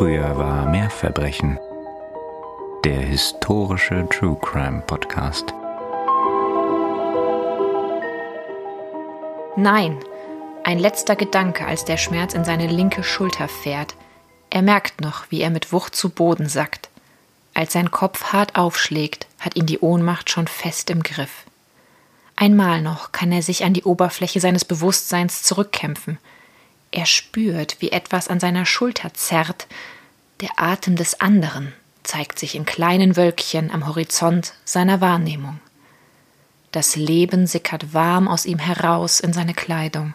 Früher war mehr Verbrechen. Der historische True Crime Podcast. Nein, ein letzter Gedanke, als der Schmerz in seine linke Schulter fährt. Er merkt noch, wie er mit Wucht zu Boden sackt. Als sein Kopf hart aufschlägt, hat ihn die Ohnmacht schon fest im Griff. Einmal noch kann er sich an die Oberfläche seines Bewusstseins zurückkämpfen. Er spürt, wie etwas an seiner Schulter zerrt. Der Atem des anderen zeigt sich in kleinen Wölkchen am Horizont seiner Wahrnehmung. Das Leben sickert warm aus ihm heraus in seine Kleidung.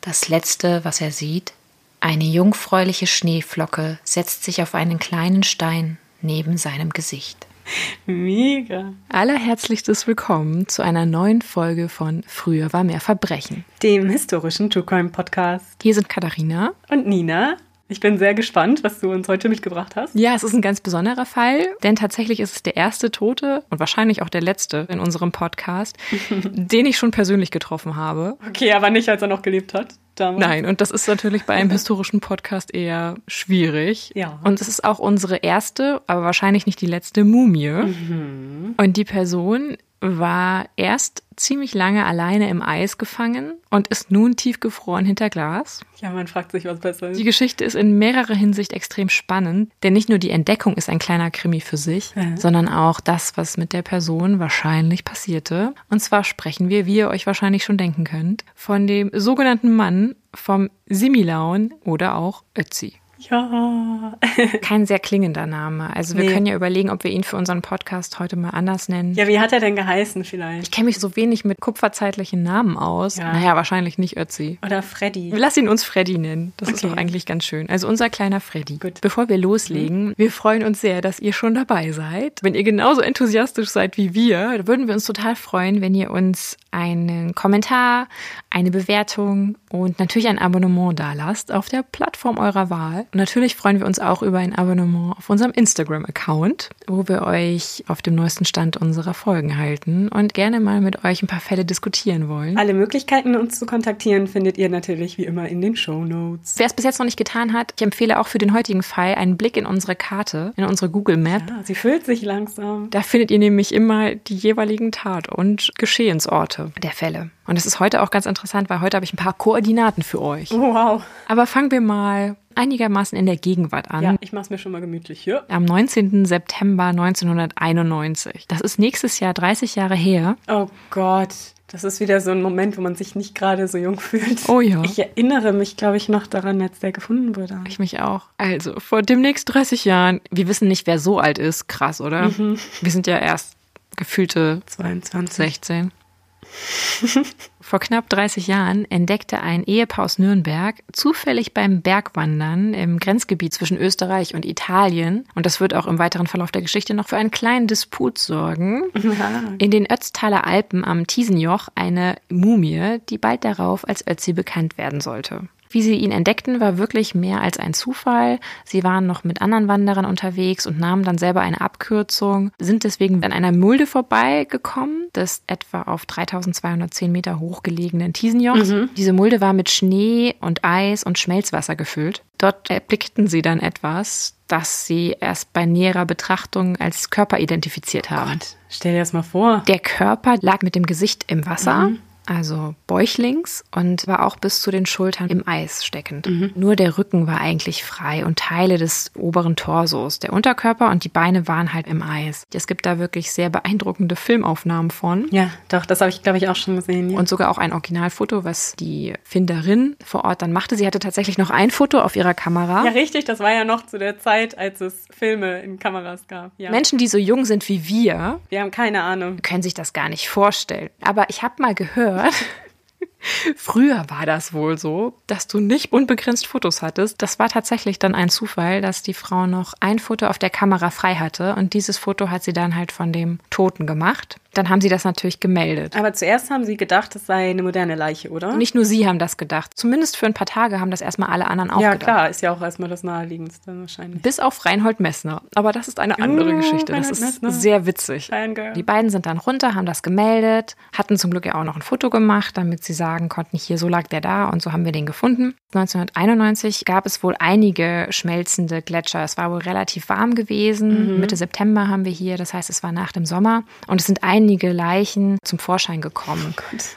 Das Letzte, was er sieht, eine jungfräuliche Schneeflocke setzt sich auf einen kleinen Stein neben seinem Gesicht. Mega. Allerherzlichstes Willkommen zu einer neuen Folge von Früher war mehr Verbrechen. Dem historischen True Crime Podcast. Hier sind Katharina Und Nina. Ich bin sehr gespannt, was du uns heute mitgebracht hast. Ja, es ist ein ganz besonderer Fall, denn tatsächlich ist es der erste Tote und wahrscheinlich auch der letzte in unserem Podcast, den ich schon persönlich getroffen habe. Okay, aber nicht, als er noch gelebt hat. Damals. Nein, und das ist natürlich bei einem historischen Podcast eher schwierig. Ja. Und es ist auch unsere erste, aber wahrscheinlich nicht die letzte Mumie. Und die Person war erst ziemlich lange alleine im Eis gefangen und ist nun tiefgefroren hinter Glas. Ja, man fragt sich, was besser ist. Die Geschichte ist in mehrerer Hinsicht extrem spannend, denn nicht nur die Entdeckung ist ein kleiner Krimi für sich, Mhm. sondern auch das, was mit der Person wahrscheinlich passierte. Und zwar sprechen wir, wie ihr euch wahrscheinlich schon denken könnt, von dem sogenannten Mann vom Similaun oder auch Ötzi. Ja. Kein sehr klingender Name. Also wir Nee. können ja überlegen, ob wir ihn für unseren Podcast heute mal anders nennen. Ja, wie hat er denn geheißen vielleicht? Ich kenne mich so wenig mit kupferzeitlichen Namen aus. Ja. Naja, wahrscheinlich nicht Ötzi. Oder Freddy. Lass ihn uns Freddy nennen. Das ist Okay. doch eigentlich ganz schön. Also unser kleiner Freddy. Gut. Bevor wir loslegen, wir freuen uns sehr, dass ihr schon dabei seid. Wenn ihr genauso enthusiastisch seid wie wir, würden wir uns total freuen, wenn ihr uns einen Kommentar, eine Bewertung und natürlich ein Abonnement dalasst auf der Plattform eurer Wahl. Und natürlich freuen wir uns auch über ein Abonnement auf unserem Instagram-Account, wo wir euch auf dem neuesten Stand unserer Folgen halten und gerne mal mit euch ein paar Fälle diskutieren wollen. Alle Möglichkeiten, uns zu kontaktieren, findet ihr natürlich wie immer in den Show Notes. Wer es bis jetzt noch nicht getan hat, ich empfehle auch für den heutigen Fall einen Blick in unsere Karte, in unsere Google Map. Ja, sie füllt sich langsam. Da findet ihr nämlich immer die jeweiligen Tat- und Geschehensorte der Fälle. Und das ist heute auch ganz interessant, weil heute habe ich ein paar Koordinaten für euch. Wow. Aber fangen wir mal einigermaßen in der Gegenwart an. Ja, ich mach's mir schon mal gemütlich hier. Am 19. September 1991. Das ist nächstes Jahr 30 Jahre her. Oh Gott. Das ist wieder so ein Moment, wo man sich nicht gerade so jung fühlt. Oh ja. Ich erinnere mich, glaube ich, noch daran, als der gefunden wurde. Ich mich auch. Also, vor demnächst 30 Jahren. Wir wissen nicht, wer so alt ist. Krass, oder? Wir sind ja erst gefühlte 22. 16. Vor knapp 30 Jahren entdeckte ein Ehepaar aus Nürnberg zufällig beim Bergwandern im Grenzgebiet zwischen Österreich und Italien, und das wird auch im weiteren Verlauf der Geschichte noch für einen kleinen Disput sorgen, in den Ötztaler Alpen am Tiesenjoch eine Mumie, die bald darauf als Ötzi bekannt werden sollte. Wie sie ihn entdeckten, war wirklich mehr als ein Zufall. Sie waren noch mit anderen Wanderern unterwegs und nahmen dann selber eine Abkürzung, sind deswegen an einer Mulde vorbeigekommen, des etwa auf 3210 Meter hoch gelegenen Tiesenjochs. Diese Mulde war mit Schnee und Eis und Schmelzwasser gefüllt. Dort erblickten sie dann etwas, das sie erst bei näherer Betrachtung als Körper identifiziert haben. Gott, stell dir das mal vor. Der Körper lag mit dem Gesicht im Wasser, also bäuchlings, und war auch bis zu den Schultern im Eis steckend. Nur der Rücken war eigentlich frei und Teile des oberen Torsos. Der Unterkörper und die Beine waren halt im Eis. Es gibt da wirklich sehr beeindruckende Filmaufnahmen von. Ja, doch, das habe ich, glaube ich, auch schon gesehen. Ja. Und sogar auch ein Originalfoto, was die Finderin vor Ort dann machte. Sie hatte tatsächlich noch ein Foto auf ihrer Kamera. ja, richtig, das war ja noch zu der Zeit, als es Filme in Kameras gab. Ja. Menschen, die so jung sind wie wir, Wir haben keine Ahnung. können sich das gar nicht vorstellen. Aber ich habe mal gehört, gehört früher war das wohl so, dass du nicht unbegrenzt Fotos hattest. Das war tatsächlich dann ein Zufall, dass die Frau noch ein Foto auf der Kamera frei hatte und dieses Foto hat sie dann halt von dem Toten gemacht. Dann haben sie das natürlich gemeldet. Aber zuerst haben sie gedacht, es sei eine moderne Leiche, oder? Nicht nur sie haben das gedacht. Zumindest für ein paar Tage haben das erstmal alle anderen auch ja, gedacht. klar, ist ja auch erstmal das Naheliegendste wahrscheinlich. Bis auf Reinhold Messner. Aber das ist eine andere Uh, Geschichte. Das Reinhold ist Messner. sehr witzig. Die beiden sind dann runter, haben das gemeldet, hatten zum Glück ja auch noch ein Foto gemacht, damit sie sagen konnten, hier, so lag der da und so haben wir den gefunden. 1991 gab es wohl einige schmelzende Gletscher. Es war wohl relativ warm gewesen. Mitte September haben wir hier, das heißt, es war nach dem Sommer. Und es sind einige Leichen zum Vorschein gekommen.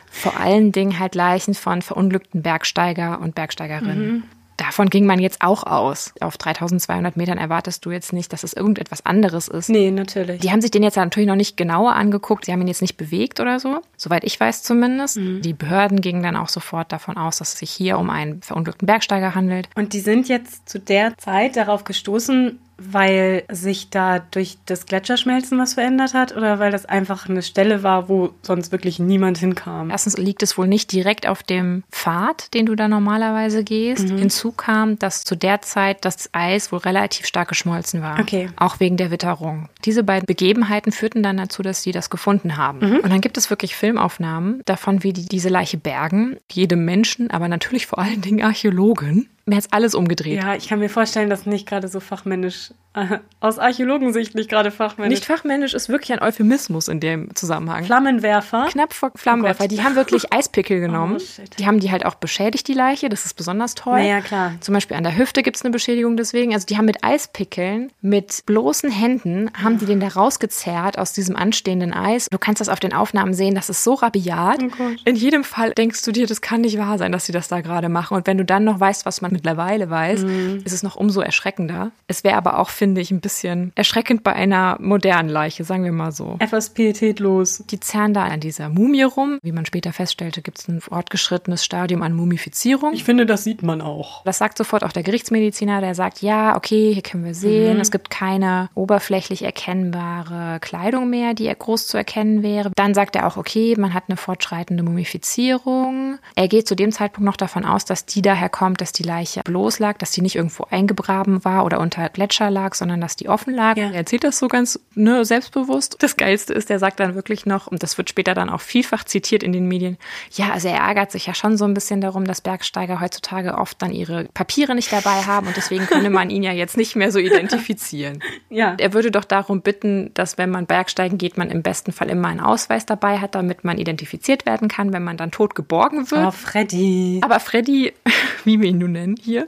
Vor allen Dingen halt Leichen von verunglückten Bergsteiger und Bergsteigerinnen. Davon ging man jetzt auch aus. Auf 3200 Metern erwartest du jetzt nicht, dass es irgendetwas anderes ist. Nee, natürlich. Die haben sich den jetzt natürlich noch nicht genauer angeguckt. Sie haben ihn jetzt nicht bewegt oder so. Soweit ich weiß zumindest. Die Behörden gingen dann auch sofort davon aus, dass es sich hier um einen verunglückten Bergsteiger handelt. Und die sind jetzt zu der Zeit darauf gestoßen, weil sich da durch das Gletscherschmelzen was verändert hat oder weil das einfach eine Stelle war, wo sonst wirklich niemand hinkam? Erstens liegt es wohl nicht direkt auf dem Pfad, den du da normalerweise gehst. Hinzu kam, dass zu der Zeit das Eis wohl relativ stark geschmolzen war. Okay. Auch wegen der Witterung. Diese beiden Begebenheiten führten dann dazu, dass sie das gefunden haben. Und dann gibt es wirklich Filmaufnahmen davon, wie die diese Leiche bergen. Jedem Menschen, aber natürlich vor allen Dingen Archäologen. Mir hat's alles umgedreht. Ja, ich kann mir vorstellen, dass nicht gerade so fachmännisch, aus Archäologensicht nicht gerade fachmännisch. Nicht fachmännisch ist wirklich ein Euphemismus in dem Zusammenhang. Flammenwerfer. Knapp vor Flammenwerfer. Oh die haben wirklich Eispickel genommen. Oh, die haben die halt auch beschädigt, die Leiche. Das ist besonders toll. Naja, klar. Zum Beispiel an der Hüfte gibt's eine Beschädigung deswegen. Also die haben mit Eispickeln, mit bloßen Händen, haben die den da rausgezerrt aus diesem anstehenden Eis. Du kannst das auf den Aufnahmen sehen, das ist so rabiat. Oh. In jedem Fall denkst du dir, das kann nicht wahr sein, dass sie das da gerade machen. Und wenn du dann noch weißt, was man mittlerweile weiß, Mhm. ist es noch umso erschreckender. Es wäre aber auch, finde ich, ein bisschen erschreckend bei einer modernen Leiche, sagen wir mal so. Etwas pietätlos. Die zerren da an dieser Mumie rum. Wie man später feststellte, gibt es ein fortgeschrittenes Stadium an Mumifizierung. Ich finde, das sieht man auch. Das sagt sofort auch der Gerichtsmediziner, der sagt, ja, okay, hier können wir sehen, es gibt keine oberflächlich erkennbare Kleidung mehr, die groß zu erkennen wäre. Dann sagt er auch, okay, man hat eine fortschreitende Mumifizierung. Er geht zu dem Zeitpunkt noch davon aus, dass die daher kommt, dass die Leiche bloß lag, dass die nicht irgendwo eingegraben war oder unter Gletscher lag, sondern dass die offen lag. Ja. Er erzählt das so ganz ne, selbstbewusst. Das Geilste ist, der sagt dann wirklich noch, und das wird später dann auch vielfach zitiert in den Medien, ja, also er ärgert sich ja schon so ein bisschen darum, dass Bergsteiger heutzutage oft dann ihre Papiere nicht dabei haben und deswegen könne man ihn ja jetzt nicht mehr so identifizieren. Ja. Er würde doch darum bitten, dass wenn man Bergsteigen geht, man im besten Fall immer einen Ausweis dabei hat, damit man identifiziert werden kann, wenn man dann tot geborgen wird. Oh, Freddy. Aber Freddy, wie wir ihn nun nennen hier,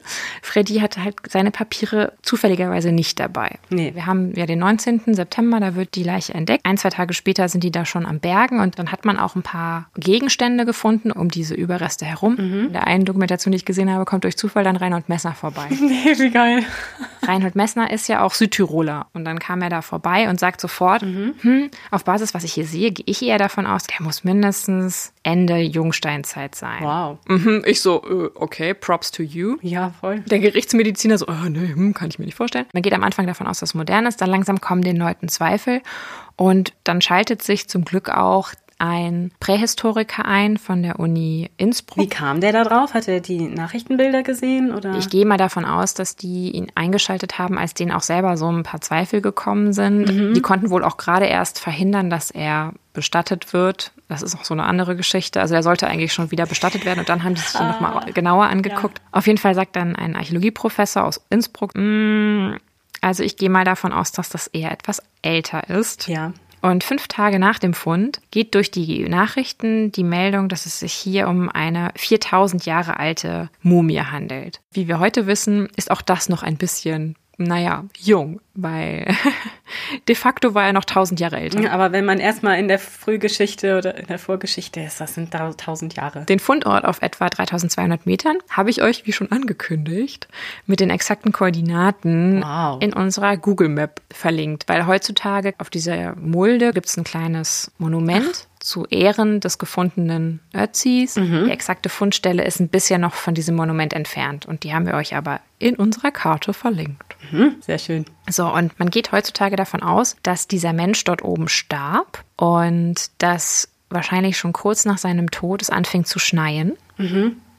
Freddy hatte halt seine Papiere zufälligerweise nicht dabei. Nee. Wir haben ja den 19. September, da wird die Leiche entdeckt. Ein, zwei Tage später sind die da schon am Bergen und dann hat man auch ein paar Gegenstände gefunden um diese Überreste herum. In der einen Dokumentation, die ich gesehen habe, kommt durch Zufall dann Reinhold Messner vorbei. Nee, wie geil. Reinhold Messner ist ja auch Südtiroler. Und dann kam er da vorbei und sagt sofort, hm, auf Basis, was ich hier sehe, gehe ich eher davon aus, der muss mindestens Ende Jungsteinzeit sein. Wow. Mhm, ich so, äh, okay, props to you. Ja, voll. Der Gerichtsmediziner so, oh, nee, hm, kann ich mir nicht vorstellen. Man geht am Anfang davon aus, dass es modern ist, dann langsam kommen den Leuten Zweifel und dann schaltet sich zum Glück auch ein Prähistoriker ein von der Uni Innsbruck. Wie kam der da drauf? Hat er die Nachrichtenbilder gesehen? Oder? Ich gehe mal davon aus, dass die ihn eingeschaltet haben, als denen auch selber so ein paar Zweifel gekommen sind. Die konnten wohl auch gerade erst verhindern, dass er bestattet wird. Das ist auch so eine andere Geschichte. Also er sollte eigentlich schon wieder bestattet werden und dann haben die sich ihn nochmal genauer angeguckt. Auf jeden Fall sagt dann ein Archäologieprofessor aus Innsbruck, "Mm, also ich gehe mal davon aus, dass das eher etwas älter ist. ja. Und fünf Tage nach dem Fund geht durch die Nachrichten die Meldung, dass es sich hier um eine 4000 Jahre alte Mumie handelt. Wie wir heute wissen, ist auch das noch ein bisschen, naja, jung, weil de facto war er noch 1000 Jahre älter. Aber wenn man erstmal in der Frühgeschichte oder in der Vorgeschichte ist, das sind da tausend Jahre. Den Fundort auf etwa 3200 Metern habe ich euch, wie schon angekündigt, mit den exakten Koordinaten Wow. in unserer Google Map verlinkt, weil heutzutage auf dieser Mulde gibt es ein kleines Monument. Zu Ehren des gefundenen Ötzis. Die exakte Fundstelle ist ein bisschen noch von diesem Monument entfernt und die haben wir euch aber in unserer Karte verlinkt. Sehr schön. So, und man geht heutzutage davon aus, dass dieser Mensch dort oben starb und dass wahrscheinlich schon kurz nach seinem Tod es anfing zu schneien.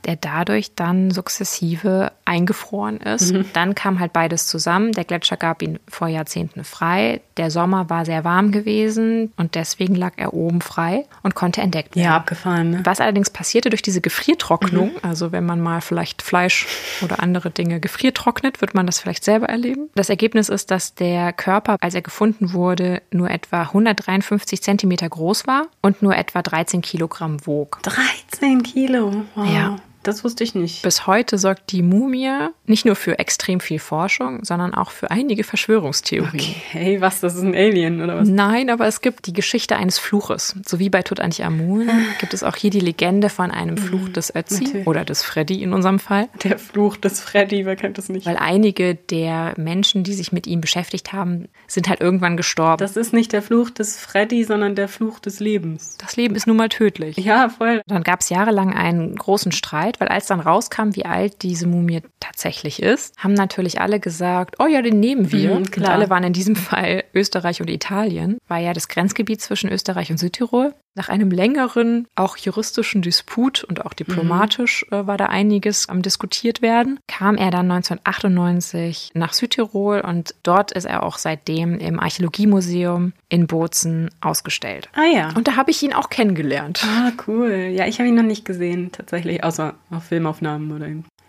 Er dadurch dann sukzessive eingefroren ist. Mhm. Dann kam halt beides zusammen. Der Gletscher gab ihn vor Jahrzehnten frei. Der Sommer war sehr warm gewesen und deswegen lag er oben frei und konnte entdeckt werden. Ja, abgefahren. Ne? Was allerdings passierte durch diese Gefriertrocknung, mhm. also wenn man mal vielleicht Fleisch oder andere Dinge gefriertrocknet, wird man das vielleicht selber erleben. Das Ergebnis ist, dass der Körper, als er gefunden wurde, nur etwa 153 Zentimeter groß war und nur etwa 13 Kilogramm wog. 13 Kilo? Wow. Ja. Das wusste ich nicht. Bis heute sorgt die Mumie nicht nur für extrem viel Forschung, sondern auch für einige Verschwörungstheorien. Okay, was, das ist ein Alien oder was? Nein, aber es gibt die Geschichte eines Fluches. So wie bei Tutanchamun gibt es auch hier die Legende von einem Fluch mhm, des Ötzi Natürlich. oder des Freddy in unserem Fall. Der Fluch des Freddy, wer kennt das nicht? Weil einige der Menschen, die sich mit ihm beschäftigt haben, sind halt irgendwann gestorben. Das ist nicht der Fluch des Freddy, sondern der Fluch des Lebens. Das Leben ist nun mal tödlich. Ja, voll. Dann gab es jahrelang einen großen Streit weil als dann rauskam, wie alt diese Mumie tatsächlich ist, haben natürlich alle gesagt, oh ja, den nehmen wir. Mhm, und alle waren in diesem Fall Österreich und Italien, war ja das Grenzgebiet zwischen Österreich und Südtirol. Nach einem längeren, auch juristischen Disput und auch diplomatisch mhm. äh, war da einiges am diskutiert werden, kam er dann 1998 nach Südtirol und dort ist er auch seitdem im Archäologiemuseum in Bozen ausgestellt. Ah ja. Und da habe ich ihn auch kennengelernt. Ah, cool. Ja, ich habe ihn noch nicht gesehen, tatsächlich, außer auf Filmaufnahmen oder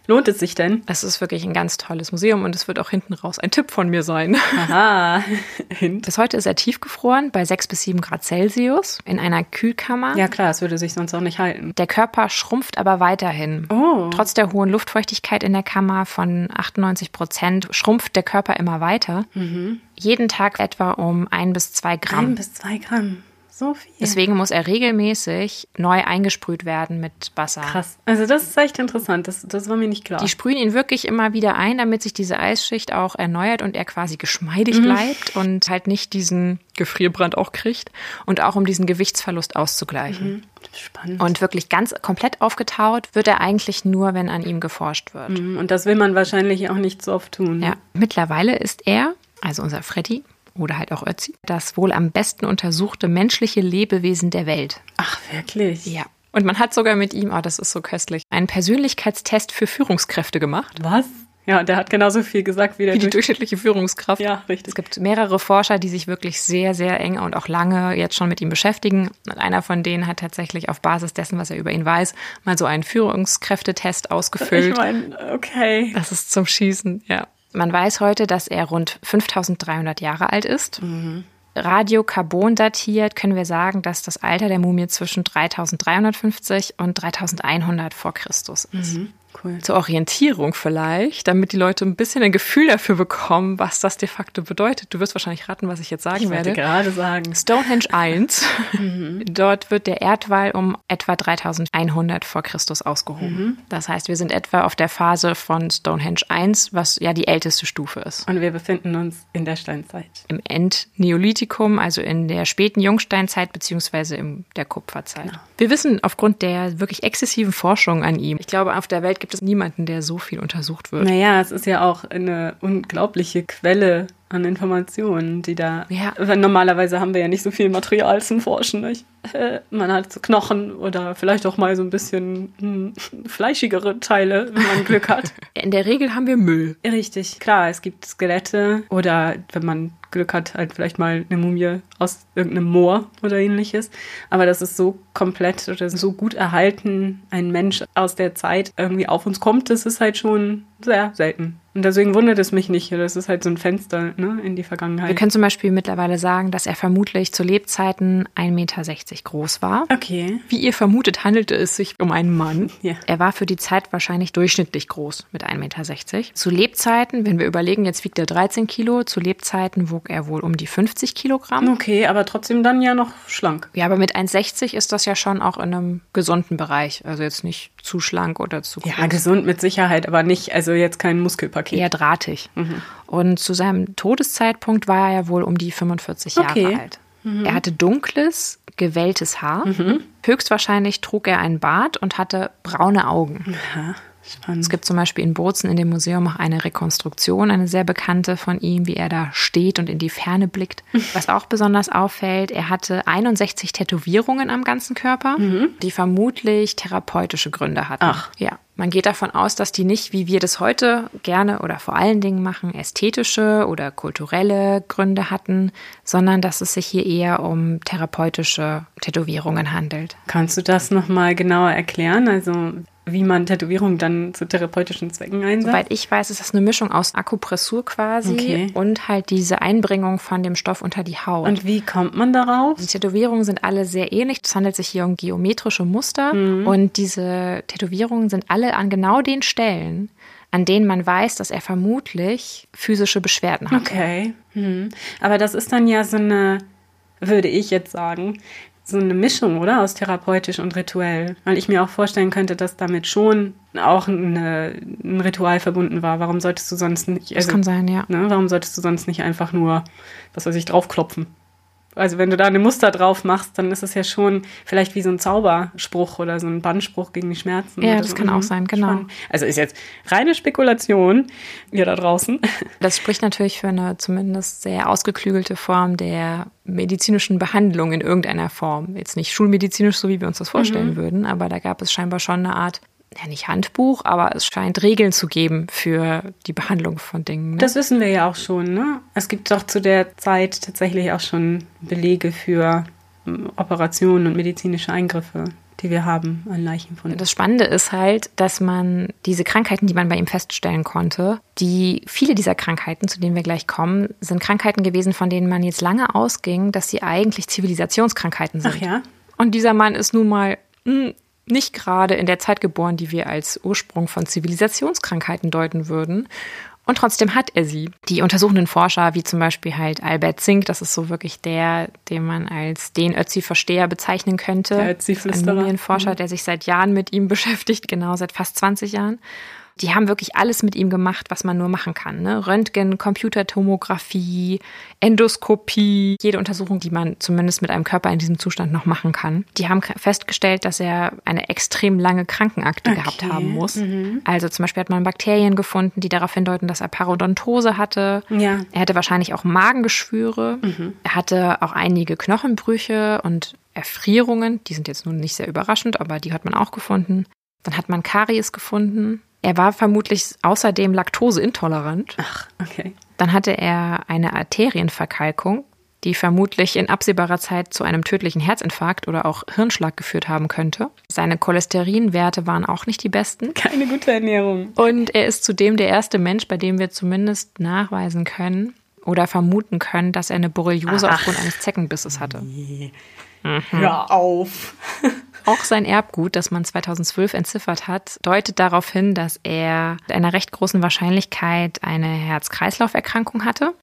Lohnt es sich denn? Es ist wirklich ein ganz tolles Museum und es wird auch hinten raus ein Tipp von mir sein. Aha. Bis heute ist er tiefgefroren bei 6 bis 7 Grad Celsius in einer Kühlkammer. Ja klar, es würde sich sonst auch nicht halten. Der Körper schrumpft aber weiterhin. Oh. Trotz der hohen Luftfeuchtigkeit in der Kammer von 98 Prozent schrumpft der Körper immer weiter. Mhm. Jeden Tag etwa um ein bis zwei Gramm. Ein bis zwei Gramm. So viel. Deswegen muss er regelmäßig neu eingesprüht werden mit Wasser. Krass. Also das ist echt interessant. Das, das war mir nicht klar. Die sprühen ihn wirklich immer wieder ein, damit sich diese Eisschicht auch erneuert und er quasi geschmeidig mhm. bleibt und halt nicht diesen Gefrierbrand auch kriegt und auch um diesen Gewichtsverlust auszugleichen. Mhm. Spannend. Und wirklich ganz komplett aufgetaut wird er eigentlich nur, wenn an ihm geforscht wird. Mhm. Und das will man wahrscheinlich auch nicht so oft tun. Ja. Mittlerweile ist er, also unser Freddy, oder halt auch Ötzi, das wohl am besten untersuchte menschliche Lebewesen der Welt. Ach, wirklich? Ja. Und man hat sogar mit ihm, oh, das ist so köstlich, einen Persönlichkeitstest für Führungskräfte gemacht. Was? Ja, der hat genauso viel gesagt wie der wie die durchschnittliche Führungskraft. Ja, richtig. Es gibt mehrere Forscher, die sich wirklich sehr, sehr eng und auch lange jetzt schon mit ihm beschäftigen. Und einer von denen hat tatsächlich auf Basis dessen, was er über ihn weiß, mal so einen Führungskräftetest ausgefüllt. Ich meine, okay. Das ist zum Schießen, ja. Man weiß heute, dass er rund 5300 Jahre alt ist. Mhm. Radiokarbon datiert können wir sagen, dass das Alter der Mumie zwischen 3350 und 3100 vor Christus ist. Mhm. Cool. Zur Orientierung vielleicht, damit die Leute ein bisschen ein Gefühl dafür bekommen, was das de facto bedeutet. Du wirst wahrscheinlich raten, was ich jetzt sagen ich werde. Ich gerade sagen. Stonehenge 1. mhm. Dort wird der Erdwall um etwa 3100 vor Christus ausgehoben. Mhm. Das heißt, wir sind etwa auf der Phase von Stonehenge 1, was ja die älteste Stufe ist. Und wir befinden uns in der Steinzeit. Im Endneolithikum, also in der späten Jungsteinzeit beziehungsweise in der Kupferzeit. Genau. Wir wissen aufgrund der wirklich exzessiven Forschung an ihm, ich glaube, auf der Welt gibt es niemanden, der so viel untersucht wird. Naja, es ist ja auch eine unglaubliche Quelle an Informationen, die da. Ja. Normalerweise haben wir ja nicht so viel Material zum Forschen. Nicht? Äh, man hat so Knochen oder vielleicht auch mal so ein bisschen hm, fleischigere Teile, wenn man Glück hat. In der Regel haben wir Müll. Richtig, klar, es gibt Skelette oder wenn man Glück hat, halt vielleicht mal eine Mumie aus irgendeinem Moor oder ähnliches. Aber das ist so komplett oder so gut erhalten, ein Mensch aus der Zeit irgendwie auf uns kommt, das ist halt schon sehr selten. Und deswegen wundert es mich nicht. Das ist halt so ein Fenster ne, in die Vergangenheit. Wir können zum Beispiel mittlerweile sagen, dass er vermutlich zu Lebzeiten 1,60 Meter groß war. Okay. Wie ihr vermutet, handelte es sich um einen Mann. Ja. Er war für die Zeit wahrscheinlich durchschnittlich groß mit 1,60 Meter. Zu Lebzeiten, wenn wir überlegen, jetzt wiegt er 13 Kilo, zu Lebzeiten wog er wohl um die 50 Kilogramm. Okay, aber trotzdem dann ja noch schlank. Ja, aber mit 1,60 ist das ja schon auch in einem gesunden Bereich. Also jetzt nicht zu schlank oder zu groß. Ja, gesund mit Sicherheit, aber nicht, also jetzt kein Muskelpaket. Eher drahtig. Mhm. Und zu seinem Todeszeitpunkt war er ja wohl um die 45 okay. Jahre alt. Mhm. Er hatte dunkles, gewelltes Haar. Mhm. Höchstwahrscheinlich trug er einen Bart und hatte braune Augen. Aha. Spannend. Es gibt zum Beispiel in Bozen in dem Museum auch eine Rekonstruktion, eine sehr bekannte von ihm, wie er da steht und in die Ferne blickt. Was auch besonders auffällt, er hatte 61 Tätowierungen am ganzen Körper, die vermutlich therapeutische Gründe hatten. Ach. Ja. Man geht davon aus, dass die nicht, wie wir das heute gerne oder vor allen Dingen machen, ästhetische oder kulturelle Gründe hatten, sondern dass es sich hier eher um therapeutische Tätowierungen handelt. Kannst du das nochmal genauer erklären? Also wie man Tätowierungen dann zu therapeutischen Zwecken einsetzt? Soweit ich weiß, ist das eine Mischung aus Akupressur quasi Okay. und halt diese Einbringung von dem Stoff unter die Haut. Und wie kommt man darauf? die Tätowierungen sind alle sehr ähnlich. Es handelt sich hier um geometrische Muster und diese Tätowierungen sind alle an genau den Stellen, an denen man weiß, dass er vermutlich physische Beschwerden hat. Okay. Hm. Aber das ist dann ja so eine, würde ich jetzt sagen, so eine Mischung, oder? Aus therapeutisch und rituell. Weil ich mir auch vorstellen könnte, dass damit schon auch eine, ein Ritual verbunden war. Warum solltest du sonst nicht. Das kann sein, ja. Ne, warum solltest du sonst nicht einfach nur, was weiß ich, draufklopfen? Also wenn du da eine Muster drauf machst, dann ist es ja schon vielleicht wie so ein Zauberspruch oder so ein Bannspruch gegen die Schmerzen. Ja, das so. kann auch Mhm, sein, genau. spannend. Also ist jetzt reine Spekulation, ihr da draußen. Das spricht natürlich für eine zumindest sehr ausgeklügelte Form der medizinischen Behandlung in irgendeiner Form. Jetzt nicht schulmedizinisch, so wie wir uns das vorstellen würden, aber da gab es scheinbar schon eine Art, ja nicht Handbuch, aber es scheint Regeln zu geben für die Behandlung von Dingen. Ne? Das wissen wir ja auch schon, ne? Es gibt doch zu der Zeit tatsächlich auch schon Belege für ähm, Operationen und medizinische Eingriffe, die wir haben an Leichenfunden. Das Spannende ist halt, dass man diese Krankheiten, die man bei ihm feststellen konnte, die viele dieser Krankheiten, zu denen wir gleich kommen, sind Krankheiten gewesen, von denen man jetzt lange ausging, dass sie eigentlich Zivilisationskrankheiten sind. Ach ja? Und dieser Mann ist nun mal mh, nicht gerade in der Zeit geboren, die wir als Ursprung von Zivilisationskrankheiten deuten würden. Und trotzdem hat er sie. Die untersuchenden Forscher, wie zum Beispiel halt Albert Zink, das ist so wirklich der, den man als den Ötzi-Versteher bezeichnen könnte. Der ein Ötzi-Flüsterer. Mumienforscher, der sich seit Jahren mit ihm beschäftigt, genau seit fast 20 Jahren. Die haben wirklich alles mit ihm gemacht, was man nur machen kann. Ne? Röntgen, Computertomographie, Endoskopie, jede Untersuchung, die man zumindest mit einem Körper in diesem Zustand noch machen kann. Die haben festgestellt, dass er eine extrem lange Krankenakte gehabt Okay. haben muss. Also zum Beispiel hat man Bakterien gefunden, die darauf hindeuten, dass er Parodontose hatte. Ja. Er hatte wahrscheinlich auch Magengeschwüre. Er hatte auch einige Knochenbrüche und Erfrierungen. Die sind jetzt nun nicht sehr überraschend, aber die hat man auch gefunden. Dann hat man Karies gefunden. Er war vermutlich außerdem laktoseintolerant. Ach, okay. Dann hatte er eine Arterienverkalkung, die vermutlich in absehbarer Zeit zu einem tödlichen Herzinfarkt oder auch Hirnschlag geführt haben könnte. Seine Cholesterinwerte waren auch nicht die besten. Keine gute Ernährung. Und er ist zudem der erste Mensch, bei dem wir zumindest nachweisen können oder vermuten können, dass er eine Borreliose Ach. aufgrund eines Zeckenbisses hatte. Hör auf. Auch sein Erbgut, das man 2012 entziffert hat, deutet darauf hin, dass er mit einer recht großen Wahrscheinlichkeit eine Herz-Kreislauf-Erkrankung hatte.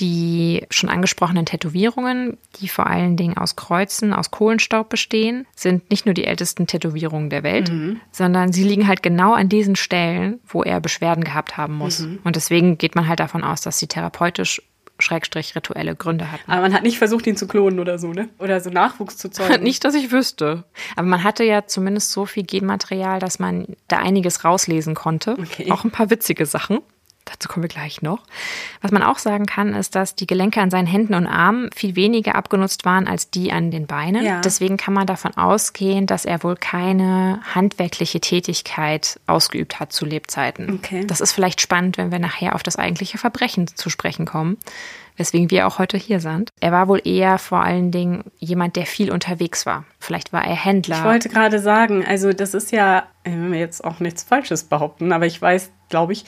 Die schon angesprochenen Tätowierungen, die vor allen Dingen aus Kreuzen aus Kohlenstaub bestehen, sind nicht nur die ältesten Tätowierungen der Welt, sondern sie liegen halt genau an diesen Stellen, wo er Beschwerden gehabt haben muss. Und deswegen geht man halt davon aus, dass sie therapeutisch Schrägstrich rituelle Gründe hatten. Aber man hat nicht versucht, ihn zu klonen oder so, ne? Oder so Nachwuchs zu zeugen. Nicht, dass ich wüsste. Aber man hatte ja zumindest so viel Genmaterial, dass man da einiges rauslesen konnte. Okay. Auch ein paar witzige Sachen. Dazu kommen wir gleich noch. Was man auch sagen kann, ist, dass die Gelenke an seinen Händen und Armen viel weniger abgenutzt waren als die an den Beinen. Ja. Deswegen kann man davon ausgehen, dass er wohl keine handwerkliche Tätigkeit ausgeübt hat zu Lebzeiten. Okay. Das ist vielleicht spannend, wenn wir nachher auf das eigentliche Verbrechen zu sprechen kommen, weswegen wir auch heute hier sind. Er war wohl eher vor allen Dingen jemand, der viel unterwegs war. Vielleicht war er Händler. Ich wollte gerade sagen, also das ist ja, ich will mir jetzt auch nichts Falsches behaupten, aber ich weiß, glaube ich,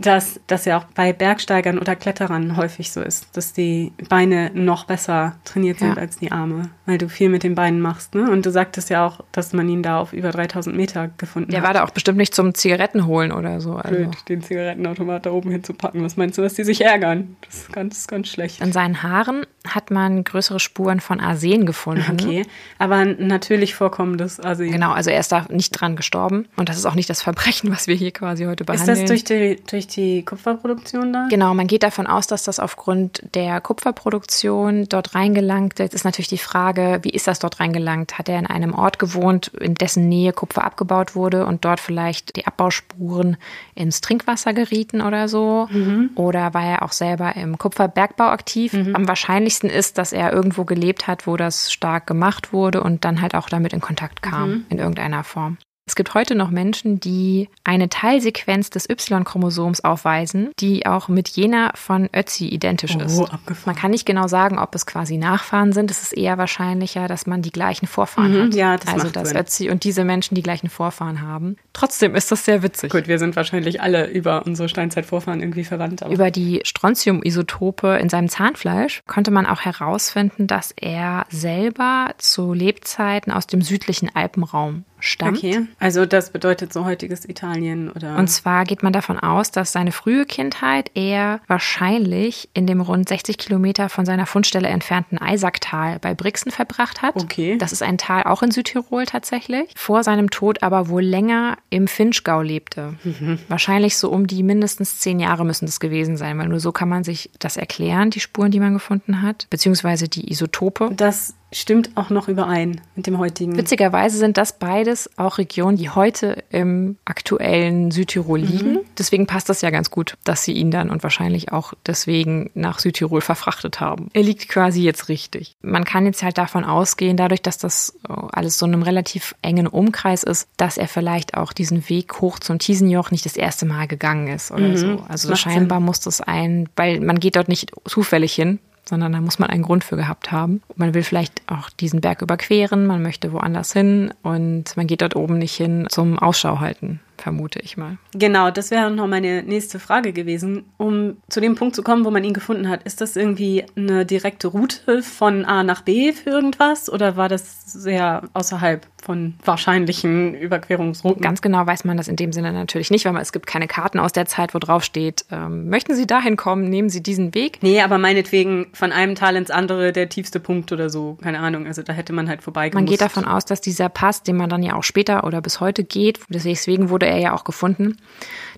dass das ja auch bei Bergsteigern oder Kletterern häufig so ist, dass die Beine noch besser trainiert sind Ja. als die Arme, weil du viel mit den Beinen machst. Ne? Und du sagtest ja auch, dass man ihn da auf über 3000 Meter gefunden der hat. war da auch bestimmt nicht zum Zigaretten holen oder so. Also. blöd, den Zigarettenautomat da oben hinzupacken. Was meinst du, dass die sich ärgern? Das ist ganz, ganz schlecht. An seinen Haaren hat man größere Spuren von Arsen gefunden. Okay, aber natürlich vorkommendes Arsen. Genau, also er ist da nicht dran gestorben. Und das ist auch nicht das Verbrechen, was wir hier quasi heute Ist behandeln. das durch die, durch die Kupferproduktion da? Genau, man geht davon aus, dass das aufgrund der Kupferproduktion dort reingelangt ist. Ist natürlich die Frage, wie ist das dort reingelangt? Hat er in einem Ort gewohnt, in dessen Nähe Kupfer abgebaut wurde und dort vielleicht die Abbauspuren ins Trinkwasser gerieten oder so? Mhm. Oder war er auch selber im Kupferbergbau aktiv? Mhm. Am wahrscheinlichsten ist, dass er irgendwo gelebt hat, wo das stark gemacht wurde und dann halt auch damit in Kontakt kam, mhm. in irgendeiner Form. Es gibt heute noch Menschen, die eine Teilsequenz des Y-Chromosoms aufweisen, die auch mit jener von Ötzi identisch oh, ist. Abgefahren. Man kann nicht genau sagen, ob es quasi Nachfahren sind. Es ist eher wahrscheinlicher, dass man die gleichen Vorfahren mhm, hat. Ja, das also, dass Sinn. Ötzi und diese Menschen die gleichen Vorfahren haben. Trotzdem ist das sehr witzig. Gut, wir sind wahrscheinlich alle über unsere Steinzeitvorfahren irgendwie verwandt. Über die Strontium-Isotope in seinem Zahnfleisch konnte man auch herausfinden, dass er selber zu Lebzeiten aus dem südlichen Alpenraum stammt. okay, also das bedeutet so heutiges Italien oder. Und zwar geht man davon aus, dass seine frühe Kindheit er wahrscheinlich in dem rund 60 Kilometer von seiner Fundstelle entfernten Eisacktal bei Brixen verbracht hat. Okay. Das ist ein Tal auch in Südtirol tatsächlich. Vor seinem Tod aber wohl länger im Finchgau lebte. Wahrscheinlich so um die mindestens zehn Jahre müssen das gewesen sein, weil nur so kann man sich das erklären, die Spuren, die man gefunden hat, beziehungsweise die Isotope. das stimmt auch noch überein mit dem heutigen. Witzigerweise sind das beides auch Regionen, die heute im aktuellen Südtirol liegen. Deswegen passt das ja ganz gut, dass sie ihn dann und wahrscheinlich auch deswegen nach Südtirol verfrachtet haben. Er liegt quasi jetzt richtig. Man kann jetzt halt davon ausgehen, dadurch, dass das äh, alles so in einem relativ engen Umkreis ist, dass er vielleicht auch diesen Weg hoch zum Tiesenjoch nicht das erste Mal gegangen ist oder so. Also macht scheinbar muss das ein, weil man geht dort nicht zufällig hin, sondern da muss man einen Grund für gehabt haben. Man will vielleicht auch diesen Berg überqueren, man möchte woanders hin und man geht dort oben nicht hin zum Ausschau halten, vermute ich mal. Genau, das wäre noch meine nächste Frage gewesen. Um zu dem Punkt zu kommen, wo man ihn gefunden hat, ist das irgendwie eine direkte Route von A nach B für irgendwas oder war das sehr außerhalb von wahrscheinlichen Überquerungsrouten? Ganz genau weiß man das in dem Sinne natürlich nicht, weil man, es gibt keine Karten aus der Zeit, wo drauf steht, ähm, möchten Sie dahin kommen, nehmen Sie diesen Weg. Nee, aber meinetwegen von einem Tal ins andere der tiefste Punkt oder so. Keine Ahnung. Also da hätte man halt vorbeigemusst. Man geht davon aus, dass dieser Pass, den man dann ja auch später oder bis heute geht, deswegen wurde er ja auch gefunden,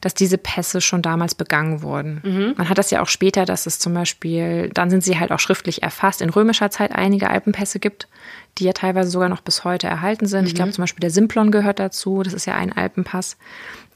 dass diese Pässe schon damals begangen wurden. Man hat das ja auch später, dass es zum Beispiel, dann sind sie halt auch schriftlich erfasst, in römischer Zeit einige Alpenpässe gibt, die ja teilweise sogar noch bis heute erhalten sind. Ich glaube zum Beispiel der Simplon gehört dazu, das ist ja ein Alpenpass,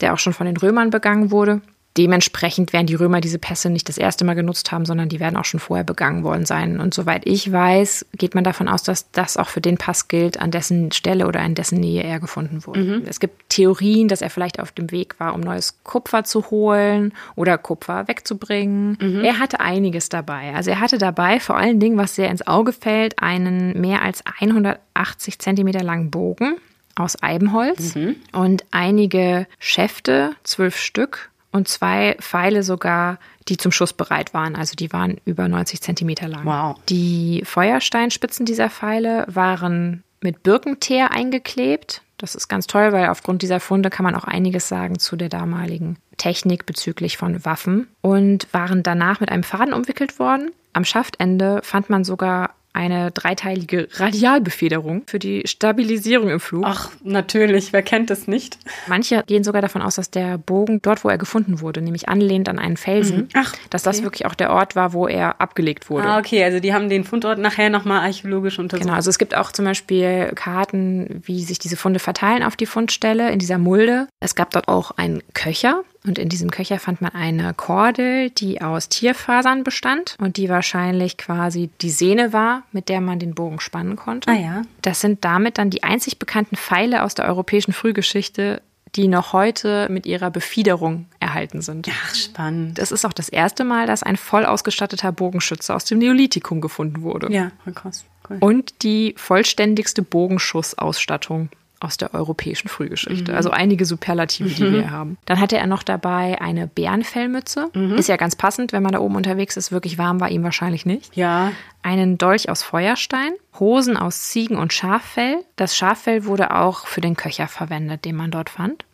der auch schon von den Römern begangen wurde. Dementsprechend werden die Römer diese Pässe nicht das erste Mal genutzt haben, sondern die werden auch schon vorher begangen worden sein. Und soweit ich weiß, geht man davon aus, dass das auch für den Pass gilt, an dessen Stelle oder in dessen Nähe er gefunden wurde. Es gibt Theorien, dass er vielleicht auf dem Weg war, um neues Kupfer zu holen oder Kupfer wegzubringen. Er hatte einiges dabei. Also er hatte dabei vor allen Dingen, was sehr ins Auge fällt, einen mehr als 180 Zentimeter langen Bogen aus Eibenholz und einige Schäfte, zwölf Stück und zwei Pfeile sogar, die zum Schuss bereit waren. Also die waren über 90 Zentimeter lang. Wow. Die Feuersteinspitzen dieser Pfeile waren mit Birkenteer eingeklebt. Das ist ganz toll, weil aufgrund dieser Funde kann man auch einiges sagen zu der damaligen Technik bezüglich von Waffen und waren danach mit einem Faden umwickelt worden. Am Schaftende fand man sogar eine dreiteilige Radialbefederung für die Stabilisierung im Flug. Ach, natürlich. Wer kennt es nicht? Manche gehen sogar davon aus, dass der Bogen dort, wo er gefunden wurde, nämlich anlehnt an einen Felsen, Ach, dass das wirklich auch der Ort war, wo er abgelegt wurde. Ah, okay. Also die haben den Fundort nachher nochmal archäologisch untersucht. Genau, also es gibt auch zum Beispiel Karten, wie sich diese Funde verteilen auf die Fundstelle in dieser Mulde. Es gab dort auch einen Köcher und in diesem Köcher fand man eine Kordel, die aus Tierfasern bestand und die wahrscheinlich quasi die Sehne war, mit der man den Bogen spannen konnte. Ah ja. Das sind damit dann die einzig bekannten Pfeile aus der europäischen Frühgeschichte, die noch heute mit ihrer Befiederung erhalten sind. Ach, spannend. Das ist auch das erste Mal, dass ein voll ausgestatteter Bogenschütze aus dem Neolithikum gefunden wurde. Ja, krass. Cool. Und die vollständigste Bogenschussausstattung aus der europäischen Frühgeschichte. Also einige Superlative, die wir haben. Dann hatte er noch dabei eine Bärenfellmütze. Ist ja ganz passend, wenn man da oben unterwegs ist. Wirklich warm war ihm wahrscheinlich nicht. Ja. Einen Dolch aus Feuerstein, Hosen aus Ziegen- und Schaffell. Das Schaffell wurde auch für den Köcher verwendet, den man dort fand.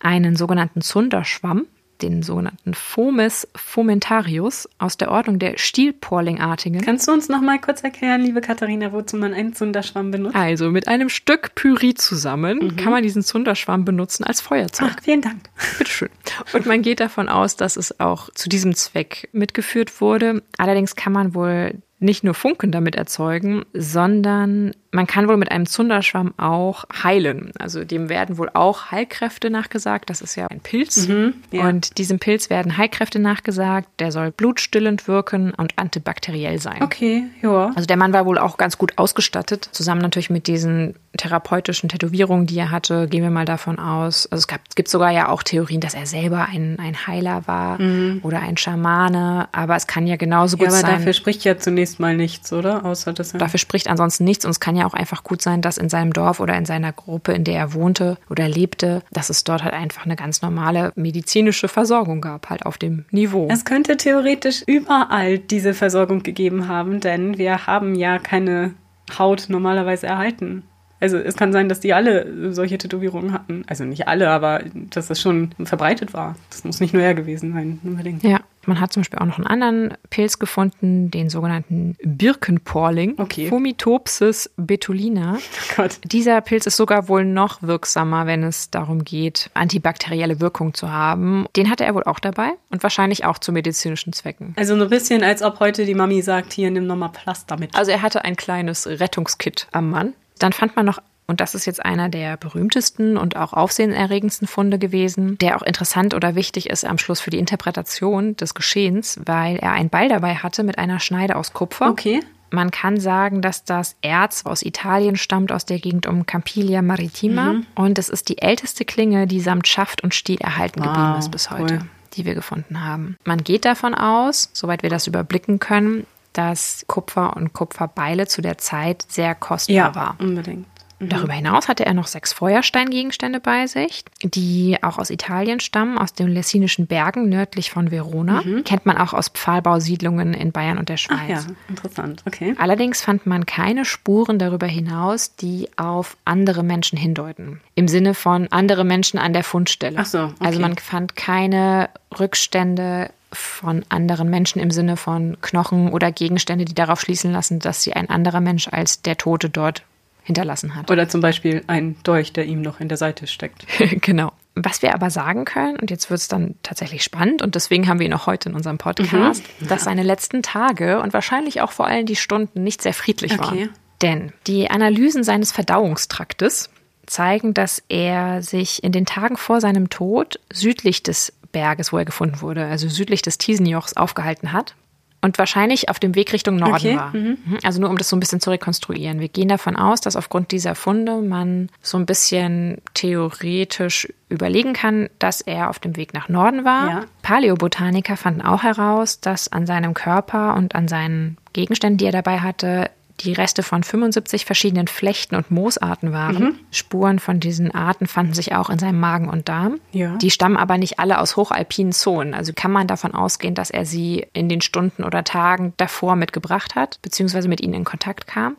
Einen sogenannten Zunderschwamm. Den sogenannten Fomes fomentarius aus der Ordnung der Stielporlingartigen. Kannst du uns noch mal kurz erklären, liebe Katharina, wozu man einen Zunderschwamm benutzt? Also mit einem Stück Pyrit zusammen mhm. kann man diesen Zunderschwamm benutzen als Feuerzeug. Ach, vielen Dank. Bitteschön. Und man geht davon aus, dass es auch zu diesem Zweck mitgeführt wurde. Allerdings kann man wohl nicht nur Funken damit erzeugen, sondern man kann wohl mit einem Zunderschwamm auch heilen. Also dem werden wohl auch Heilkräfte nachgesagt. Das ist ja ein Pilz. Mhm, ja. Und diesem Pilz werden Heilkräfte nachgesagt. Der soll blutstillend wirken und antibakteriell sein. Okay, ja. Also der Mann war wohl auch ganz gut ausgestattet. Zusammen natürlich mit diesen therapeutischen Tätowierungen, die er hatte, gehen wir mal davon aus. Also es, gab, es gibt sogar ja auch Theorien, dass er selber ein, ein Heiler war mhm. oder ein Schamane. Aber es kann ja genauso gut ja, aber sein. Aber dafür spricht ja zunächst mal nichts, oder? Außer dass dafür spricht ansonsten nichts und es kann ja auch einfach gut sein, dass in seinem Dorf oder in seiner Gruppe, in der er wohnte oder lebte, dass es dort halt einfach eine ganz normale medizinische Versorgung gab, halt auf dem Niveau. Es könnte theoretisch überall diese Versorgung gegeben haben, denn wir haben ja keine Haut normalerweise erhalten. Also es kann sein, dass die alle solche Tätowierungen hatten. Also nicht alle, aber dass das schon verbreitet war. Das muss nicht nur er gewesen sein, unbedingt. Ja. Man hat zum Beispiel auch noch einen anderen Pilz gefunden, den sogenannten Birkenporling. Okay. Fomitopsis betulina. Oh Gott. Dieser Pilz ist sogar wohl noch wirksamer, wenn es darum geht, antibakterielle Wirkung zu haben. Den hatte er wohl auch dabei und wahrscheinlich auch zu medizinischen Zwecken. Also ein bisschen, als ob heute die Mami sagt, hier nimm nochmal Pflaster mit. Also er hatte ein kleines Rettungskit am Mann. Dann fand man noch und das ist jetzt einer der berühmtesten und auch aufsehenerregendsten Funde gewesen, der auch interessant oder wichtig ist am Schluss für die Interpretation des Geschehens, weil er einen Ball dabei hatte mit einer Schneide aus Kupfer. Okay. Man kann sagen, dass das Erz aus Italien stammt, aus der Gegend um Campiglia Maritima. Mhm. Und es ist die älteste Klinge, die samt Schaft und Stiel erhalten wow, geblieben ist bis heute, cool. die wir gefunden haben. Man geht davon aus, soweit wir das überblicken können, dass Kupfer und Kupferbeile zu der Zeit sehr kostbar ja, war. Unbedingt. Mhm. Darüber hinaus hatte er noch sechs Feuersteingegenstände bei sich, die auch aus Italien stammen, aus den Lessinischen Bergen nördlich von Verona. Mhm. Kennt man auch aus Pfahlbausiedlungen in Bayern und der Schweiz. Ach ja, interessant. Okay. Allerdings fand man keine Spuren darüber hinaus, die auf andere Menschen hindeuten. Im Sinne von andere Menschen an der Fundstelle. Ach so. Okay. Also man fand keine Rückstände von anderen Menschen im Sinne von Knochen oder Gegenstände, die darauf schließen lassen, dass sie ein anderer Mensch als der Tote dort hinterlassen hat. Oder zum Beispiel ein Dolch, der ihm noch in der Seite steckt. genau. Was wir aber sagen können, und jetzt wird es dann tatsächlich spannend, und deswegen haben wir ihn auch heute in unserem Podcast, mhm. dass seine letzten Tage und wahrscheinlich auch vor allem die Stunden nicht sehr friedlich okay. waren. Denn die Analysen seines Verdauungstraktes zeigen, dass er sich in den Tagen vor seinem Tod südlich des Berges, wo er gefunden wurde, also südlich des Tiesenjochs, aufgehalten hat und wahrscheinlich auf dem Weg Richtung Norden okay. war. Mhm. mhm. Also nur um das so ein bisschen zu rekonstruieren. Wir gehen davon aus, dass aufgrund dieser Funde man so ein bisschen theoretisch überlegen kann, dass er auf dem Weg nach Norden war. Ja. Paläobotaniker fanden auch heraus, dass an seinem Körper und an seinen Gegenständen, die er dabei hatte, die Reste von 75 verschiedenen Flechten und Moosarten waren. Mhm. Spuren von diesen Arten fanden sich auch in seinem Magen und Darm. Ja. Die stammen aber nicht alle aus hochalpinen Zonen. Also kann man davon ausgehen, dass er sie in den Stunden oder Tagen davor mitgebracht hat, beziehungsweise mit ihnen in Kontakt kam.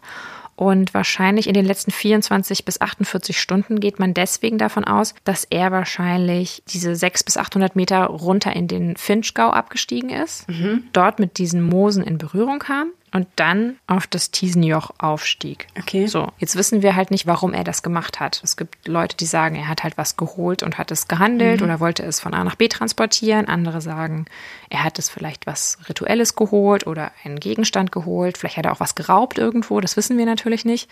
Und wahrscheinlich in den letzten 24 bis 48 Stunden geht man deswegen davon aus, dass er wahrscheinlich diese 600 bis 800 Meter runter in den Finchgau abgestiegen ist, mhm. dort mit diesen Moosen in Berührung kam und dann auf das Tiesenjoch aufstieg. Okay. So, jetzt wissen wir halt nicht, warum er das gemacht hat. Es gibt Leute, die sagen, er hat halt was geholt und hat es gehandelt mhm. oder wollte es von A nach B transportieren. Andere sagen, er hat es vielleicht was Rituelles geholt oder einen Gegenstand geholt. Vielleicht hat er auch was geraubt irgendwo. Das wissen wir natürlich nicht.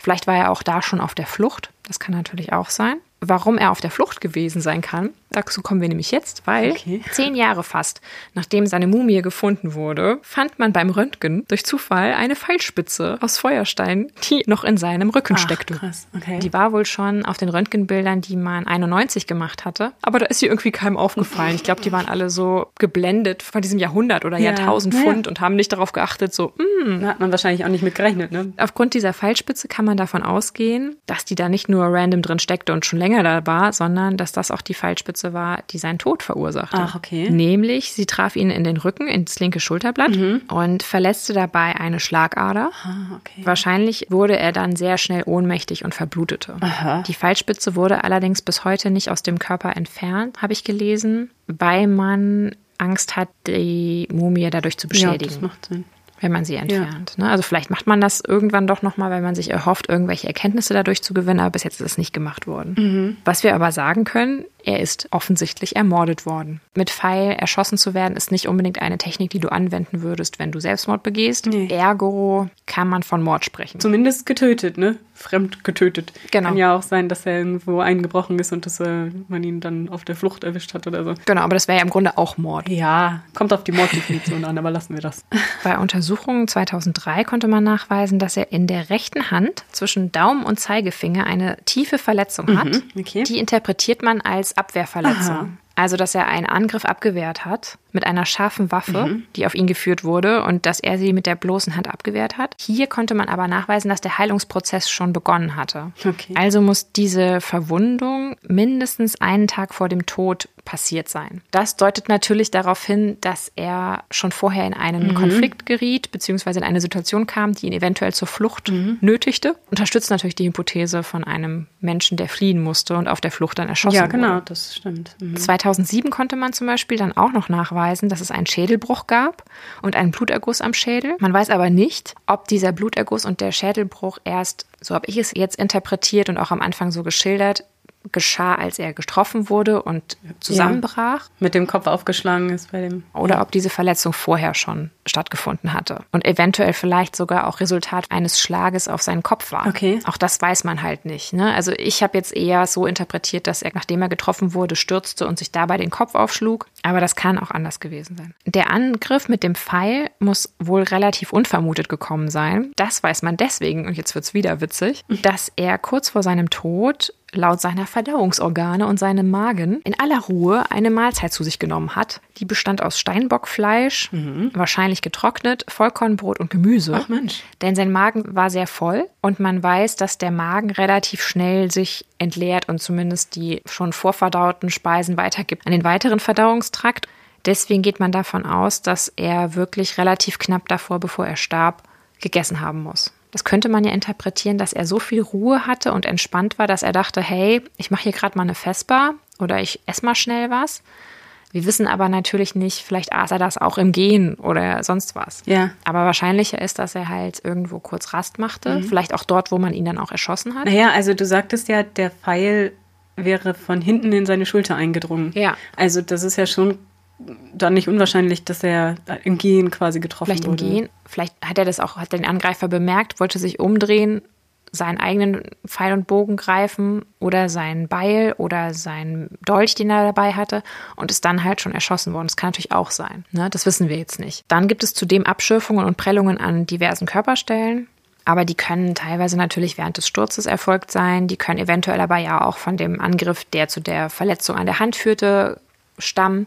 Vielleicht war er auch da schon auf der Flucht. Das kann natürlich auch sein warum er auf der Flucht gewesen sein kann. Dazu kommen wir nämlich jetzt, weil okay. zehn Jahre fast, nachdem seine Mumie gefunden wurde, fand man beim Röntgen durch Zufall eine Pfeilspitze aus Feuerstein, die noch in seinem Rücken Ach, steckte. Krass. Okay. Die war wohl schon auf den Röntgenbildern, die man 91 gemacht hatte, aber da ist sie irgendwie keinem aufgefallen. Ich glaube, die waren alle so geblendet von diesem Jahrhundert oder ja. Jahrtausend Pfund ja. und haben nicht darauf geachtet, so, mm. Da hat man wahrscheinlich auch nicht mit gerechnet, ne? Aufgrund dieser Pfeilspitze kann man davon ausgehen, dass die da nicht nur random drin steckte und schon länger länger da war, sondern dass das auch die Pfeilspitze war, die seinen Tod verursachte. Ach, okay. Nämlich, sie traf ihn in den Rücken, ins linke Schulterblatt Mhm. und verletzte dabei eine Schlagader. Ah, okay. Wahrscheinlich wurde er dann sehr schnell ohnmächtig und verblutete. Aha. Die Pfeilspitze wurde allerdings bis heute nicht aus dem Körper entfernt, habe ich gelesen, weil man Angst hat, die Mumie dadurch zu Ja, beschädigen das macht Sinn. Wenn man sie entfernt. Ne? Also vielleicht macht man das irgendwann doch nochmal, weil man sich erhofft, irgendwelche Erkenntnisse dadurch zu gewinnen, aber bis jetzt ist es nicht gemacht worden. Mhm. Was wir aber sagen können, er ist offensichtlich ermordet worden. Mit Pfeil erschossen zu werden, ist nicht unbedingt eine Technik, die du anwenden würdest, wenn du Selbstmord begehst. Nee. Ergo kann man von Mord sprechen. Zumindest getötet, ne? Fremd getötet. Genau. Kann ja auch sein, dass er irgendwo eingebrochen ist und dass äh, man ihn dann auf der Flucht erwischt hat oder so. Genau, aber das wäre ja im Grunde auch Mord. Ja, kommt auf die Morddefinition an, aber lassen wir das. Bei Untersuchungen 2003 konnte man nachweisen, dass er in der rechten Hand zwischen Daumen und Zeigefinger eine tiefe Verletzung hat. okay. Die interpretiert man als Abwehrverletzung. Aha. Also, dass er einen Angriff abgewehrt hat mit einer scharfen Waffe, Mhm. die auf ihn geführt wurde und dass er sie mit der bloßen Hand abgewehrt hat. Hier konnte man aber nachweisen, dass der Heilungsprozess schon begonnen hatte. Okay. Also muss diese Verwundung mindestens einen Tag vor dem Tod passiert sein. Das deutet natürlich darauf hin, dass er schon vorher in einen Konflikt geriet, beziehungsweise in eine Situation kam, die ihn eventuell zur Flucht nötigte. Unterstützt natürlich die Hypothese von einem Menschen, der fliehen musste und auf der Flucht dann erschossen ja, wurde. genau, das stimmt. Mhm. 2007 konnte man zum Beispiel dann auch noch nachweisen, dass es einen Schädelbruch gab und einen Bluterguss am Schädel. Man weiß aber nicht, ob dieser Bluterguss und der Schädelbruch erst, so habe ich es jetzt interpretiert und auch am Anfang so geschildert, geschah, als er getroffen wurde und zusammenbrach. Mit dem Kopf aufgeschlagen ist bei dem. Oder ob diese Verletzung vorher schon stattgefunden hatte und eventuell vielleicht sogar auch Resultat eines Schlages auf seinen Kopf war. Okay. Auch das weiß man halt nicht. Ne? Also ich habe jetzt eher so interpretiert, dass er, nachdem er getroffen wurde, stürzte und sich dabei den Kopf aufschlug. Aber das kann auch anders gewesen sein. Der Angriff mit dem Pfeil muss wohl relativ unvermutet gekommen sein. Das weiß man deswegen, und jetzt wird's wieder witzig, dass er kurz vor seinem Tod laut seiner Verdauungsorgane und seinem Magen in aller Ruhe eine Mahlzeit zu sich genommen hat. Die bestand aus Steinbockfleisch, wahrscheinlich getrocknet, Vollkornbrot und Gemüse. Ach Mensch. Denn sein Magen war sehr voll und man weiß, dass der Magen relativ schnell sich entleert und zumindest die schon vorverdauten Speisen weitergibt an den weiteren Verdauungstrakt. Deswegen geht man davon aus, dass er wirklich relativ knapp davor, bevor er starb, gegessen haben muss. Das könnte man ja interpretieren, dass er so viel Ruhe hatte und entspannt war, dass er dachte, hey, ich mache hier gerade mal eine Vespa oder ich esse mal schnell was. Wir wissen aber natürlich nicht, vielleicht aß er das auch im Gehen oder sonst was. Ja. Aber wahrscheinlicher ist, dass er halt irgendwo kurz Rast machte. Vielleicht auch dort, wo man ihn dann auch erschossen hat. Naja, also du sagtest ja, der Pfeil wäre von hinten in seine Schulter eingedrungen. Ja. Also das ist ja schon dann nicht unwahrscheinlich, dass er im Gehen quasi getroffen Vielleicht im wurde. Gehen. Vielleicht hat er das auch, hat den Angreifer bemerkt, wollte sich umdrehen, seinen eigenen Pfeil und Bogen greifen oder sein Beil oder sein Dolch, den er dabei hatte und ist dann halt schon erschossen worden. Das kann natürlich auch sein. Ne? Das wissen wir jetzt nicht. Dann gibt es zudem Abschürfungen und Prellungen an diversen Körperstellen. Aber die können teilweise natürlich während des Sturzes erfolgt sein. Die können eventuell aber ja auch von dem Angriff, der zu der Verletzung an der Hand führte, stammen.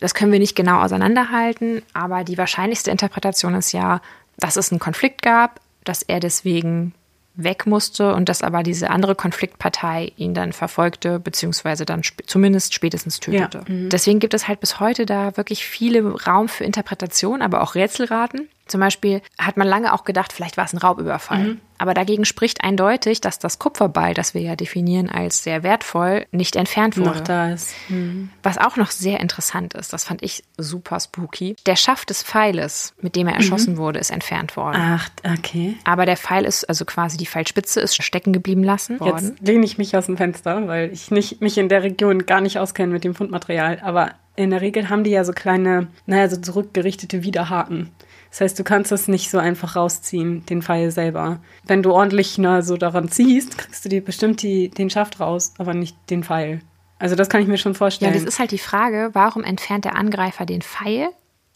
Das können wir nicht genau auseinanderhalten, aber die wahrscheinlichste Interpretation ist ja, dass es einen Konflikt gab, dass er deswegen weg musste und dass aber diese andere Konfliktpartei ihn dann verfolgte, beziehungsweise dann sp zumindest spätestens tötete. Deswegen gibt es halt bis heute da wirklich viele Raum für Interpretation, aber auch Rätselraten. Zum Beispiel hat man lange auch gedacht, vielleicht war es ein Raubüberfall. Aber dagegen spricht eindeutig, dass das Kupferbeil, das wir ja definieren als sehr wertvoll, nicht entfernt wurde. noch da ist. Hm. Was auch noch sehr interessant ist, das fand ich super spooky. Der Schaft des Pfeiles, mit dem er erschossen wurde, ist entfernt worden. Ach, okay. Aber der Pfeil ist, also quasi die Pfeilspitze ist stecken geblieben lassen worden. Jetzt lehne ich mich aus dem Fenster, weil ich nicht, mich in der Region gar nicht auskenne mit dem Fundmaterial. Aber in der Regel haben die ja so kleine, naja, so zurückgerichtete Widerhaken. Das heißt, du kannst das nicht so einfach rausziehen, den Pfeil selber. Wenn du ordentlich na, so daran ziehst, kriegst du dir bestimmt die, den Schaft raus, aber nicht den Pfeil. Also das kann ich mir schon Ja, vorstellen. das ist halt die Frage, warum entfernt der Angreifer den Pfeil,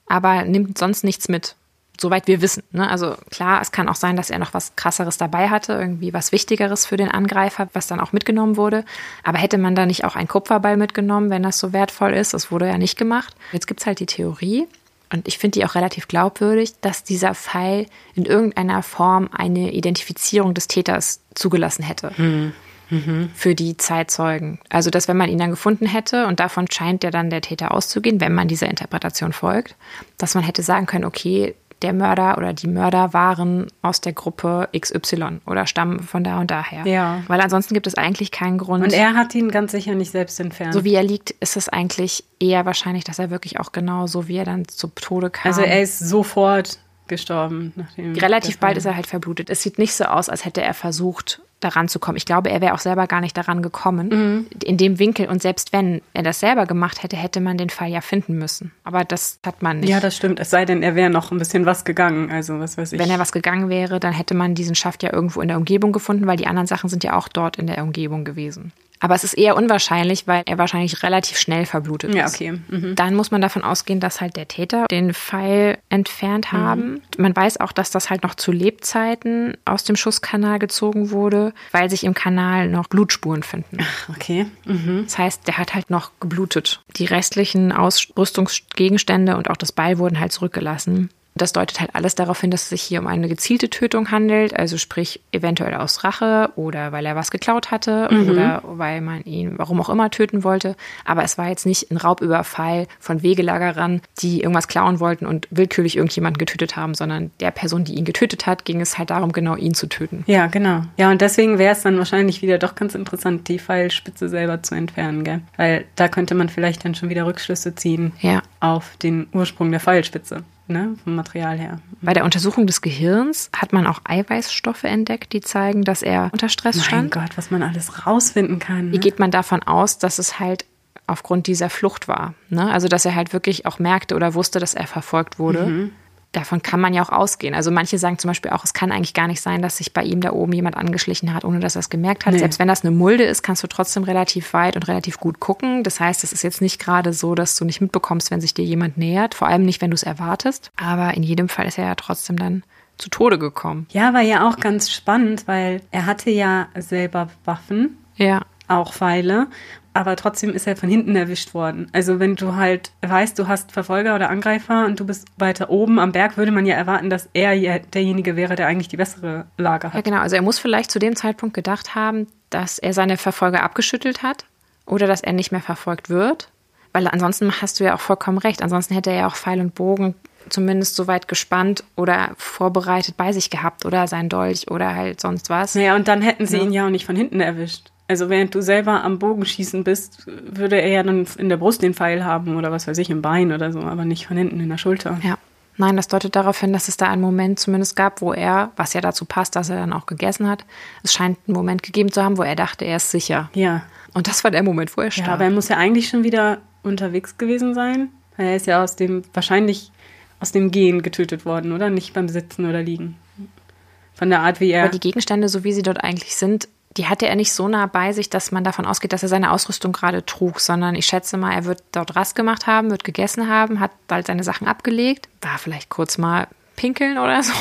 aber nimmt sonst nichts mit? Soweit wir wissen. Ne? Also klar, es kann auch sein, dass er noch was krasseres dabei hatte, irgendwie was Wichtigeres für den Angreifer, was dann auch mitgenommen wurde. Aber hätte man da nicht auch ein Kupferball mitgenommen, wenn das so wertvoll ist? Das wurde ja nicht gemacht. Jetzt gibt's halt die Theorie, und ich finde die auch relativ glaubwürdig, dass dieser Pfeil in irgendeiner Form eine Identifizierung des Täters zugelassen hätte. für die Zeitzeugen. Also, dass wenn man ihn dann gefunden hätte, und davon scheint ja dann der Täter auszugehen, wenn man dieser Interpretation folgt, dass man hätte sagen können, okay, der Mörder oder die Mörder waren aus der Gruppe XY oder stammen von da und daher. Ja. Weil ansonsten gibt es eigentlich keinen Grund. Und er hat ihn ganz sicher nicht selbst entfernt. so wie er liegt, ist es eigentlich eher wahrscheinlich, dass er wirklich auch genau so wie er dann zu Tode kam. also er ist sofort gestorben. Nachdem Relativ bald ist er halt verblutet. Es sieht nicht so aus, als hätte er versucht, daran zu kommen. Ich glaube, er wäre auch selber gar nicht daran gekommen. Mhm. In dem Winkel. Und selbst wenn er das selber gemacht hätte, hätte man den Fall ja finden müssen. Aber das hat man nicht. Ja, das stimmt. Es sei denn, er wäre noch ein bisschen was gegangen. Also, was weiß ich. wenn er was gegangen wäre, dann hätte man diesen Schaft ja irgendwo in der Umgebung gefunden, weil die anderen Sachen sind ja auch dort in der Umgebung gewesen. Aber es ist eher unwahrscheinlich, weil er wahrscheinlich relativ schnell verblutet ja, ist. okay. Mhm. Dann muss man davon ausgehen, dass halt der Täter den Pfeil entfernt haben. Man weiß auch, dass das halt noch zu Lebzeiten aus dem Schusskanal gezogen wurde, weil sich im Kanal noch Blutspuren finden. Okay. Mhm. Das heißt, der hat halt noch geblutet. Die restlichen Ausrüstungsgegenstände und auch das Beil wurden halt zurückgelassen. Das deutet halt alles darauf hin, dass es sich hier um eine gezielte Tötung handelt, also sprich eventuell aus Rache oder weil er was geklaut hatte oder weil man ihn warum auch immer töten wollte. Aber es war jetzt nicht ein Raubüberfall von Wegelagerern, die irgendwas klauen wollten und willkürlich irgendjemanden getötet haben, sondern der Person, die ihn getötet hat, ging es halt darum, genau ihn zu töten. Ja, genau. Ja, und deswegen wäre es dann wahrscheinlich wieder doch ganz interessant, die Pfeilspitze selber zu entfernen, gell? Weil da könnte man vielleicht dann schon wieder Rückschlüsse ziehen Ja. auf den Ursprung der Pfeilspitze, ne? Vom Material her. Bei der Untersuchung des Gehirns hat man auch Eiweißstoffe entdeckt, die zeigen, dass er unter Stress Mein stand. Gott, was man alles rausfinden kann. Wie Ne? geht man davon aus, dass es halt aufgrund dieser Flucht war? Ne? Also, dass er halt wirklich auch merkte oder wusste, dass er verfolgt wurde. Davon kann man ja auch ausgehen. Also manche sagen zum Beispiel auch, es kann eigentlich gar nicht sein, dass sich bei ihm da oben jemand angeschlichen hat, ohne dass er es gemerkt hat. Nee. Selbst wenn das eine Mulde ist, kannst du trotzdem relativ weit und relativ gut gucken. Das heißt, es ist jetzt nicht gerade so, dass du nicht mitbekommst, wenn sich dir jemand nähert. Vor allem nicht, wenn du es erwartest. Aber in jedem Fall ist er ja trotzdem dann zu Tode gekommen. Ja, war ja auch ganz spannend, weil er hatte ja selber Waffen, Ja. auch Pfeile, aber trotzdem ist er von hinten erwischt worden. Also wenn du halt weißt, du hast Verfolger oder Angreifer und du bist weiter oben am Berg, würde man ja erwarten, dass er ja derjenige wäre, der eigentlich die bessere Lage Ja, hat. genau. Also er muss vielleicht zu dem Zeitpunkt gedacht haben, dass er seine Verfolger abgeschüttelt hat oder dass er nicht mehr verfolgt wird. Weil ansonsten hast du ja auch vollkommen recht. Ansonsten hätte er ja auch Pfeil und Bogen zumindest so weit gespannt oder vorbereitet bei sich gehabt oder sein Dolch oder halt sonst was. Naja, und dann hätten sie Ja. ihn ja auch nicht von hinten erwischt. Also während du selber am Bogenschießen bist, würde er ja dann in der Brust den Pfeil haben oder was weiß ich, im Bein oder so, aber nicht von hinten in der Schulter. Ja. Nein, das deutet darauf hin, dass es da einen Moment zumindest gab, wo er, was ja dazu passt, dass er dann auch gegessen hat, es scheint einen Moment gegeben zu haben, wo er dachte, er ist sicher. Ja. Und das war der Moment, wo er Ja, starb. aber er muss ja eigentlich schon wieder unterwegs gewesen sein. Weil er ist ja aus dem, wahrscheinlich aus dem Gehen getötet worden, oder? Nicht beim Sitzen oder Liegen. Von der Art, wie er. Aber die Gegenstände, so wie sie dort eigentlich sind, die hatte er nicht so nah bei sich, dass man davon ausgeht, dass er seine Ausrüstung gerade trug, sondern ich schätze mal, er wird dort Rast gemacht haben, wird gegessen haben, hat bald seine Sachen abgelegt, war vielleicht kurz mal pinkeln oder so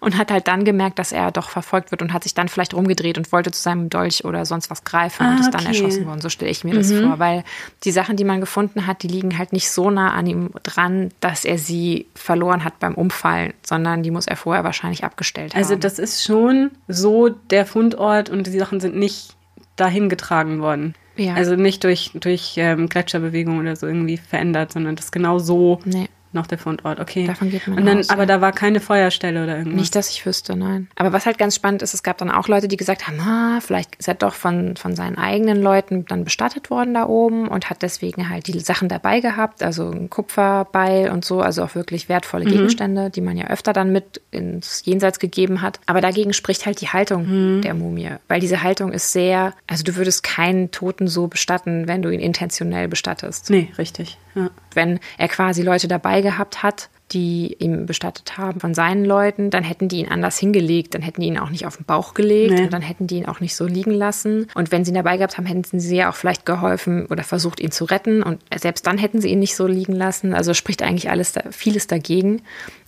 und hat halt dann gemerkt, dass er doch verfolgt wird und hat sich dann vielleicht rumgedreht und wollte zu seinem Dolch oder sonst was greifen und Ah, ist dann okay. erschossen worden. So stelle ich mir das vor, weil die Sachen, die man gefunden hat, die liegen halt nicht so nah an ihm dran, dass er sie verloren hat beim Umfallen, sondern die muss er vorher wahrscheinlich abgestellt also haben. das ist schon so der Fundort und die Sachen sind nicht dahin getragen worden. Ja. Also nicht durch, durch ähm, Gletscherbewegung oder so irgendwie verändert, sondern das ist genau so Nee. Noch der Fundort. Okay. Davon geht man und dann, aus, Aber ja. da war keine Feuerstelle oder irgendwas. Nicht, dass ich wüsste, nein. Aber was halt ganz spannend ist, es gab dann auch Leute, die gesagt haben, ah, vielleicht ist er doch von, von seinen eigenen Leuten dann bestattet worden da oben und hat deswegen halt die Sachen dabei gehabt, also ein Kupferbeil und so, also auch wirklich wertvolle Gegenstände, die man ja öfter dann mit ins Jenseits gegeben hat. Aber dagegen spricht halt die Haltung der Mumie, weil diese Haltung ist sehr, also du würdest keinen Toten so bestatten, wenn du ihn intentionell bestattest Nee, richtig. Ja. wenn er quasi Leute dabei gehabt hat, die ihm bestattet haben von seinen Leuten, dann hätten die ihn anders hingelegt, dann hätten die ihn auch nicht auf den Bauch gelegt Nee. und dann hätten die ihn auch nicht so liegen lassen. Und wenn sie ihn dabei gehabt haben, hätten sie ja auch vielleicht geholfen oder versucht, ihn zu retten. Und selbst dann hätten sie ihn nicht so liegen lassen. Also spricht eigentlich alles da, vieles dagegen.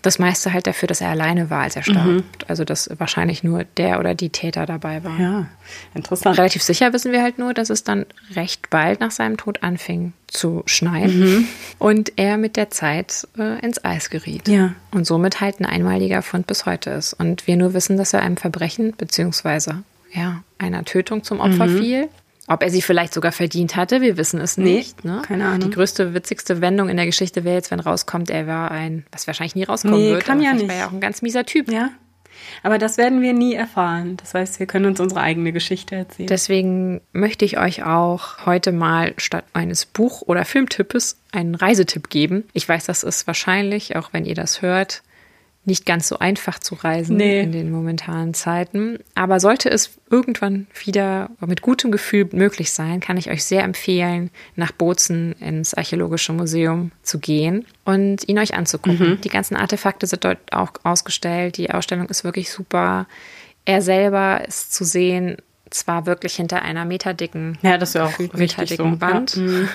Das meiste halt dafür, dass er alleine war, als er starb. Mhm. Also dass wahrscheinlich nur der oder die Täter dabei waren. ja, interessant. Relativ sicher wissen wir halt nur, dass es dann recht bald nach seinem Tod anfing zu schneien Mhm. und er mit der Zeit äh, ins Eis geriet. Ja. Und somit halt ein einmaliger Fund bis heute ist. Und wir nur wissen, dass er einem Verbrechen beziehungsweise ja, einer Tötung zum Opfer mhm. fiel. Ob er sie vielleicht sogar verdient hatte, wir wissen es nicht. Nee, ne? Keine Ahnung. Die größte, witzigste Wendung in der Geschichte wäre jetzt, wenn rauskommt, er war ein, was wahrscheinlich nie rauskommen nee, wird. Kann ja nicht. war ja auch ein ganz mieser Typ. Ja. Aber das werden wir nie erfahren. Das heißt, wir können uns unsere eigene Geschichte erzählen. Deswegen möchte ich euch auch heute mal statt eines Buch- oder Filmtippes einen Reisetipp geben. Ich weiß, das ist wahrscheinlich, auch wenn ihr das hört, nicht ganz so einfach zu reisen nee. in den momentanen Zeiten. Aber sollte es irgendwann wieder mit gutem Gefühl möglich sein, kann ich euch sehr empfehlen, nach Bozen ins Archäologische Museum zu gehen und ihn euch anzugucken. Mhm. Die ganzen Artefakte sind dort auch ausgestellt. Die Ausstellung ist wirklich super. Er selber ist zu sehen zwar wirklich hinter einer meterdicken, ja, das auch meterdicken so. Wand, ja. Mhm.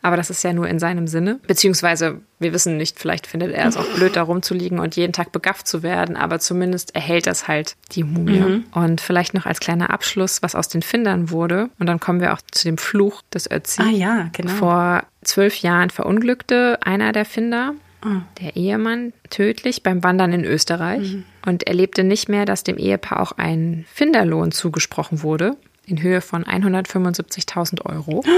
aber das ist ja nur in seinem Sinne. Beziehungsweise, wir wissen nicht, vielleicht findet er es auch blöd, da rumzuliegen und jeden Tag begafft zu werden, aber zumindest erhält das halt die Mumie. Mhm. Und vielleicht noch als kleiner Abschluss, was aus den Findern wurde. Und dann kommen wir auch zu dem Fluch des Ötzi. Ah ja, genau. Vor zwölf Jahren verunglückte einer der Finder der Ehemann tödlich beim Wandern in Österreich mhm. Und erlebte nicht mehr, dass dem Ehepaar auch ein Finderlohn zugesprochen wurde in Höhe von 175.000 Euro.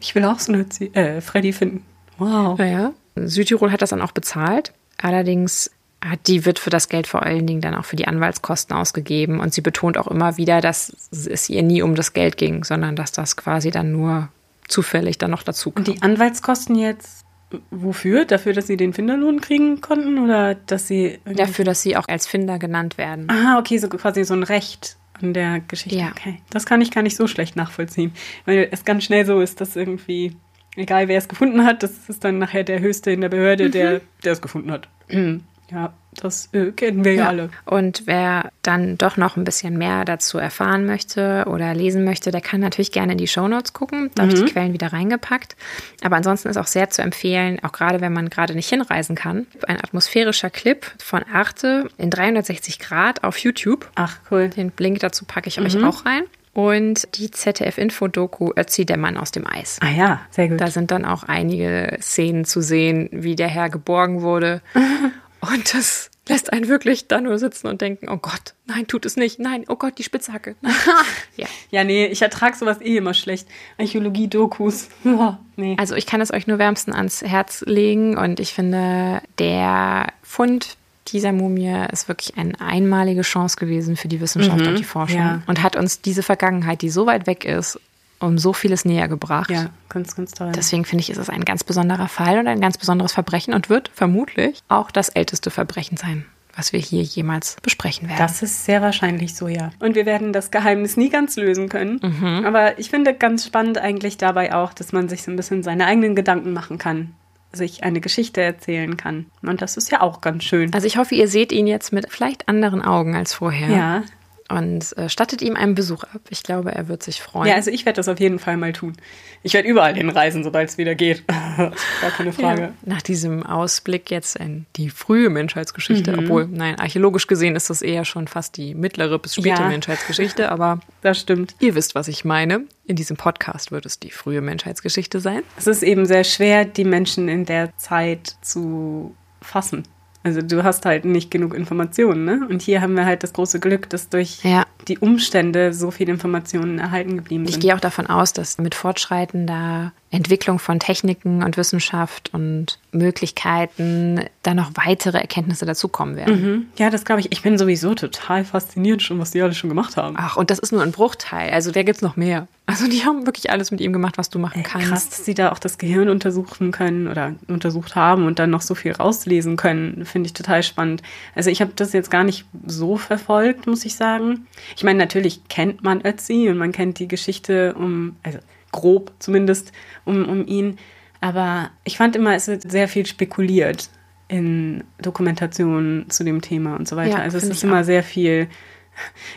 Ich will auch so eine äh, Freddy finden. Wow. Ja, Südtirol hat das dann auch bezahlt. Allerdings hat die Witwe das Geld vor allen Dingen dann auch für die Anwaltskosten ausgegeben und sie betont auch immer wieder, dass es ihr nie um das Geld ging, sondern dass das quasi dann nur zufällig dann noch dazu kam. Und die Anwaltskosten jetzt Wofür? Dafür, dass sie den Finderlohn kriegen konnten oder dass sie. Dafür, dass sie auch als Finder genannt werden. Ah, okay, so quasi so ein Recht an der Geschichte. Ja. Okay. Das kann ich gar nicht so schlecht nachvollziehen. Weil es ganz schnell so ist, dass irgendwie, egal wer es gefunden hat, das ist dann nachher der Höchste in der Behörde, mhm. der, der es gefunden hat. Ja, das äh, kennen wir ja. ja. alle. Und wer dann doch noch ein bisschen mehr dazu erfahren möchte oder lesen möchte, der kann natürlich gerne in die Shownotes gucken. Da mhm. habe ich die Quellen wieder reingepackt. Aber ansonsten ist auch sehr zu empfehlen, auch gerade wenn man gerade nicht hinreisen kann, ein atmosphärischer Clip von Arte in 360 Grad auf YouTube. Ach, cool. Den Link dazu packe ich mhm. euch auch rein und die ZDF-Info-Doku Ötzi, der Mann aus dem Eis. Ah ja, sehr gut. Da sind dann auch einige Szenen zu sehen, wie der Herr geborgen wurde. Und das lässt einen wirklich da nur sitzen und denken, oh Gott, nein, tut es nicht. Nein, oh Gott, die Spitzhacke. ja. ja, nee, ich ertrage sowas eh immer schlecht. Archäologie-Dokus. nee. Also ich kann es euch nur wärmsten ans Herz legen und ich finde, der Fund dieser Mumie ist wirklich eine einmalige Chance gewesen für die Wissenschaft mhm, und die Forschung ja. und hat uns diese Vergangenheit, die so weit weg ist, um so vieles näher gebracht. Ja, ganz, ganz toll. Deswegen finde ich, ist es ein ganz besonderer Fall und ein ganz besonderes Verbrechen und wird vermutlich auch das älteste Verbrechen sein was wir hier jemals besprechen werden. Das ist sehr wahrscheinlich so, ja. Und wir werden das Geheimnis nie ganz lösen können. Mhm. Aber ich finde ganz spannend eigentlich dabei auch, dass man sich so ein bisschen seine eigenen Gedanken machen kann sich eine Geschichte erzählen kann. Und das ist ja auch ganz schön. Also ich hoffe, ihr seht ihn jetzt mit vielleicht anderen Augen als vorher. Ja, und äh, stattet ihm einen Besuch ab. Ich glaube, er wird sich freuen. Ja, also ich werde das auf jeden Fall mal tun. Ich werde überall hinreisen, sobald es wieder geht. Gar keine Frage. Ja, nach diesem Ausblick jetzt in die frühe Menschheitsgeschichte, mhm. obwohl, nein, archäologisch gesehen ist das eher schon fast die mittlere bis späte ja, Menschheitsgeschichte, aber das stimmt. Ihr wisst, was ich meine. In diesem Podcast wird es die frühe Menschheitsgeschichte sein. Es ist eben sehr schwer, die Menschen in der Zeit zu fassen. Also du hast halt nicht genug Informationen, ne? Und hier haben wir halt das große Glück, dass durch ja. die Umstände so viele Informationen erhalten geblieben sind. Ich gehe auch davon aus, dass mit fortschreitender Entwicklung von Techniken und Wissenschaft und Möglichkeiten da noch weitere Erkenntnisse dazukommen werden. Mhm. Ja, das glaube ich. Ich bin sowieso total fasziniert schon, was die alle schon gemacht haben. Ach, und das ist nur ein Bruchteil. Also da gibt es noch mehr. Also die haben wirklich alles mit ihm gemacht, was du machen kannst. Krass, dass sie da auch das Gehirn untersuchen können oder untersucht haben und dann noch so viel rauslesen können, finde ich total spannend. Also ich habe das jetzt gar nicht so verfolgt, muss ich sagen. Ich meine, natürlich kennt man Ötzi und man kennt die Geschichte um, also grob zumindest, um, um ihn. Aber ich fand immer, es wird sehr viel spekuliert in Dokumentationen zu dem Thema und so weiter. Ja, also es ist immer auch. sehr viel.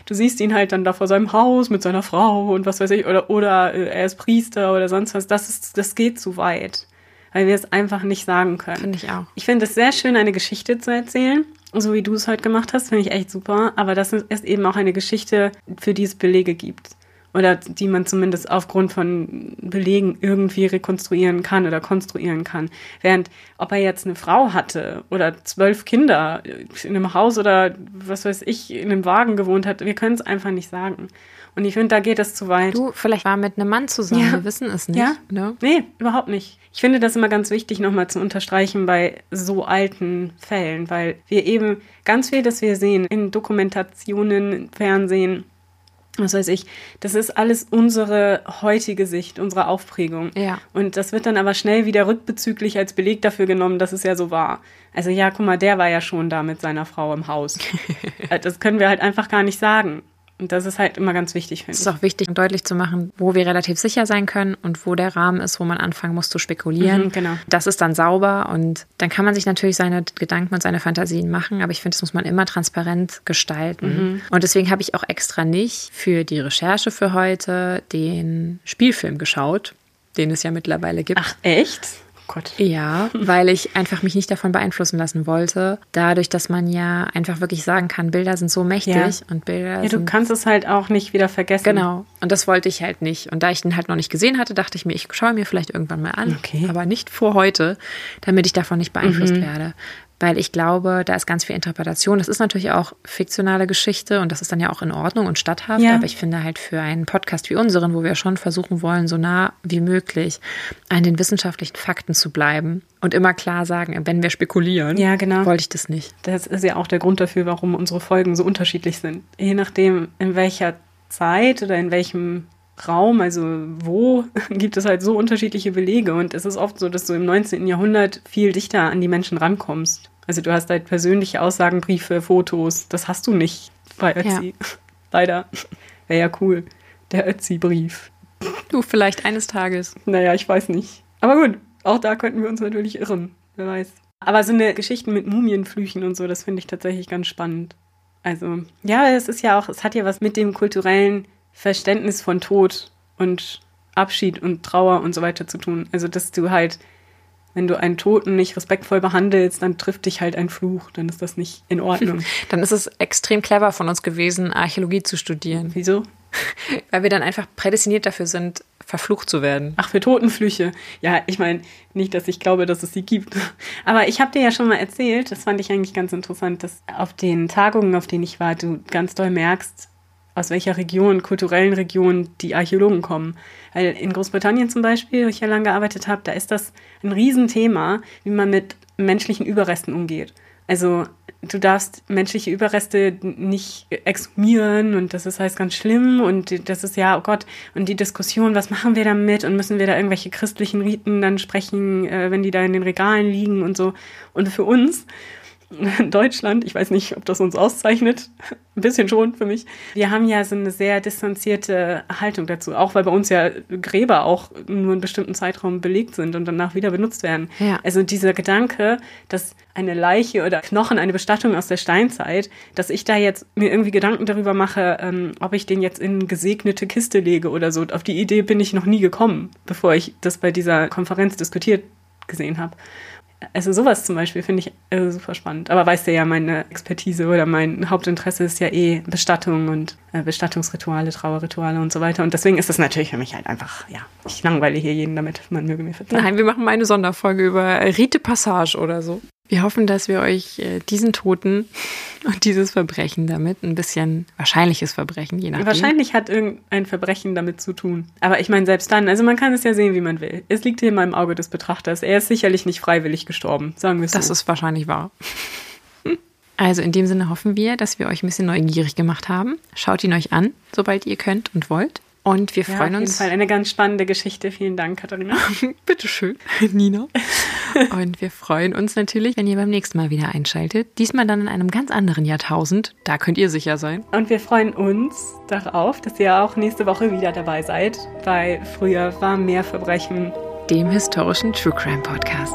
Du siehst ihn halt dann da vor seinem Haus mit seiner Frau und was weiß ich, oder, oder äh, er ist Priester oder sonst was. Das, ist, das geht zu weit, weil wir es einfach nicht sagen können. Finde ich auch. Ich finde es sehr schön, eine Geschichte zu erzählen, so wie du es heute gemacht hast, finde ich echt super. Aber das ist eben auch eine Geschichte, für die es Belege gibt. Oder die man zumindest aufgrund von Belegen irgendwie rekonstruieren kann oder konstruieren kann. Während ob er jetzt eine Frau hatte oder zwölf Kinder in einem Haus oder was weiß ich, in einem Wagen gewohnt hat, wir können es einfach nicht sagen. Und ich finde, da geht es zu weit. Du, vielleicht war mit einem Mann zusammen, Ja. wir wissen es nicht. Ja? Ne? Nee, überhaupt nicht. Ich finde das immer ganz wichtig, nochmal zu unterstreichen bei so alten Fällen, weil wir eben ganz viel, das wir sehen in Dokumentationen, im Fernsehen, was weiß ich, das ist alles unsere heutige Sicht, unsere Aufprägung. Ja. Und das wird dann aber schnell wieder rückbezüglich als Beleg dafür genommen, dass es ja so war. Also ja, guck mal, der war ja schon da mit seiner Frau im Haus. Äh, das können wir halt einfach gar nicht sagen. Und das ist halt immer ganz wichtig, finde Es ich. ist auch wichtig, deutlich zu machen, wo wir relativ sicher sein können und wo der Rahmen ist, wo man anfangen muss zu spekulieren. Mhm, genau. Das ist dann sauber und dann kann man sich natürlich seine Gedanken und seine Fantasien machen, aber ich finde, das muss man immer transparent gestalten. Mhm. Und deswegen habe ich auch extra nicht für die Recherche für heute den Spielfilm geschaut, den es ja mittlerweile gibt. Ach, echt? Gott. Ja, weil ich einfach mich nicht davon beeinflussen lassen wollte. Dadurch, dass man ja einfach wirklich sagen kann, Bilder sind so mächtig Ja. und Bilder Ja, du kannst es halt auch nicht wieder vergessen. Genau. Und das wollte ich halt nicht. Und da ich den halt noch nicht gesehen hatte, dachte ich mir, ich schaue mir vielleicht irgendwann mal an. Okay. Aber nicht vor heute, damit ich davon nicht beeinflusst Mhm. werde. Weil ich glaube, da ist ganz viel Interpretation. Das ist natürlich auch fiktionale Geschichte und das ist dann ja auch in Ordnung und statthaft. Ja. Aber ich finde halt für einen Podcast wie unseren, wo wir schon versuchen wollen, so nah wie möglich an den wissenschaftlichen Fakten zu bleiben und immer klar sagen, wenn wir spekulieren, Ja, genau. wollte ich das nicht. Das ist ja auch der Grund dafür, warum unsere Folgen so unterschiedlich sind. Je nachdem, in welcher Zeit oder in welchem Raum, also wo, gibt es halt so unterschiedliche Belege. Und es ist oft so, dass du im 19. Jahrhundert viel dichter an die Menschen rankommst. Also du hast halt persönliche Aussagen, Briefe, Fotos. Das hast du nicht bei Ötzi. Leider. Wäre ja cool. Der Ötzi-Brief. Du, vielleicht eines Tages. Naja, ich weiß nicht. Aber gut, auch da könnten wir uns natürlich irren. Wer weiß. Aber so eine Geschichten mit Mumienflüchen und so, das finde ich tatsächlich ganz spannend. Also, ja, es ist ja auch, es hat ja was mit dem kulturellen Verständnis von Tod und Abschied und Trauer und so weiter zu tun. Also, dass du halt, wenn du einen Toten nicht respektvoll behandelst, dann trifft dich halt ein Fluch, dann ist das nicht in Ordnung. Dann ist es extrem clever von uns gewesen, Archäologie zu studieren. Wieso? Weil wir dann einfach prädestiniert dafür sind, verflucht zu werden. Ach, für Totenflüche. Ja, ich meine, nicht, dass ich glaube, dass es sie gibt. Aber ich habe dir ja schon mal erzählt, das fand ich eigentlich ganz interessant, dass auf den Tagungen, auf denen ich war, du ganz doll merkst, aus welcher Region, kulturellen Region die Archäologen kommen. Weil in Großbritannien zum Beispiel, wo ich ja lange gearbeitet habe, da ist das ein Riesenthema, wie man mit menschlichen Überresten umgeht. Also du darfst menschliche Überreste nicht exhumieren und das ist heißt ganz schlimm und das ist ja, oh Gott, und die Diskussion, was machen wir damit und müssen wir da irgendwelche christlichen Riten dann sprechen, äh, wenn die da in den Regalen liegen und so. Und für uns Deutschland, ich weiß nicht, ob das uns auszeichnet, ein bisschen schon für mich. Wir haben ja so eine sehr distanzierte Haltung dazu, auch weil bei uns ja Gräber auch nur einen bestimmten Zeitraum belegt sind und danach wieder benutzt werden. Ja. Also dieser Gedanke, dass eine Leiche oder Knochen, eine Bestattung aus der Steinzeit, dass ich da jetzt mir irgendwie Gedanken darüber mache, ähm, ob ich den jetzt in eine gesegnete Kiste lege oder so. Auf die Idee bin ich noch nie gekommen, bevor ich das bei dieser Konferenz diskutiert gesehen habe. Also sowas zum Beispiel finde ich äh, super spannend. Aber weißt du ja, meine Expertise oder mein Hauptinteresse ist ja eh Bestattung und äh, Bestattungsrituale, Trauerrituale und so weiter. Und deswegen ist das natürlich für mich halt einfach, ja, ich langweile hier jeden damit, man möge mir verzeihen. Nein, wir machen mal eine Sonderfolge über Rite Passage oder so. Wir hoffen, dass wir euch äh, diesen Toten und dieses Verbrechen damit, ein bisschen wahrscheinliches Verbrechen, je nachdem. Wahrscheinlich hat irgendein Verbrechen damit zu tun. Aber ich meine, selbst dann, also man kann es ja sehen, wie man will. Es liegt hier in meinem Auge des Betrachters. Er ist sicherlich nicht freiwillig gestorben, sagen wir es Das so. ist wahrscheinlich wahr. Also in dem Sinne hoffen wir, dass wir euch ein bisschen neugierig gemacht haben. Schaut ihn euch an, sobald ihr könnt und wollt. Und wir ja, freuen auf jeden uns. Fall eine ganz spannende Geschichte. Vielen Dank, Katharina. Bitteschön, Nina. Und wir freuen uns natürlich, wenn ihr beim nächsten Mal wieder einschaltet. Diesmal dann in einem ganz anderen Jahrtausend. Da könnt ihr sicher sein. Und wir freuen uns darauf, dass ihr auch nächste Woche wieder dabei seid bei Früher war mehr Verbrechen. Dem historischen True Crime Podcast.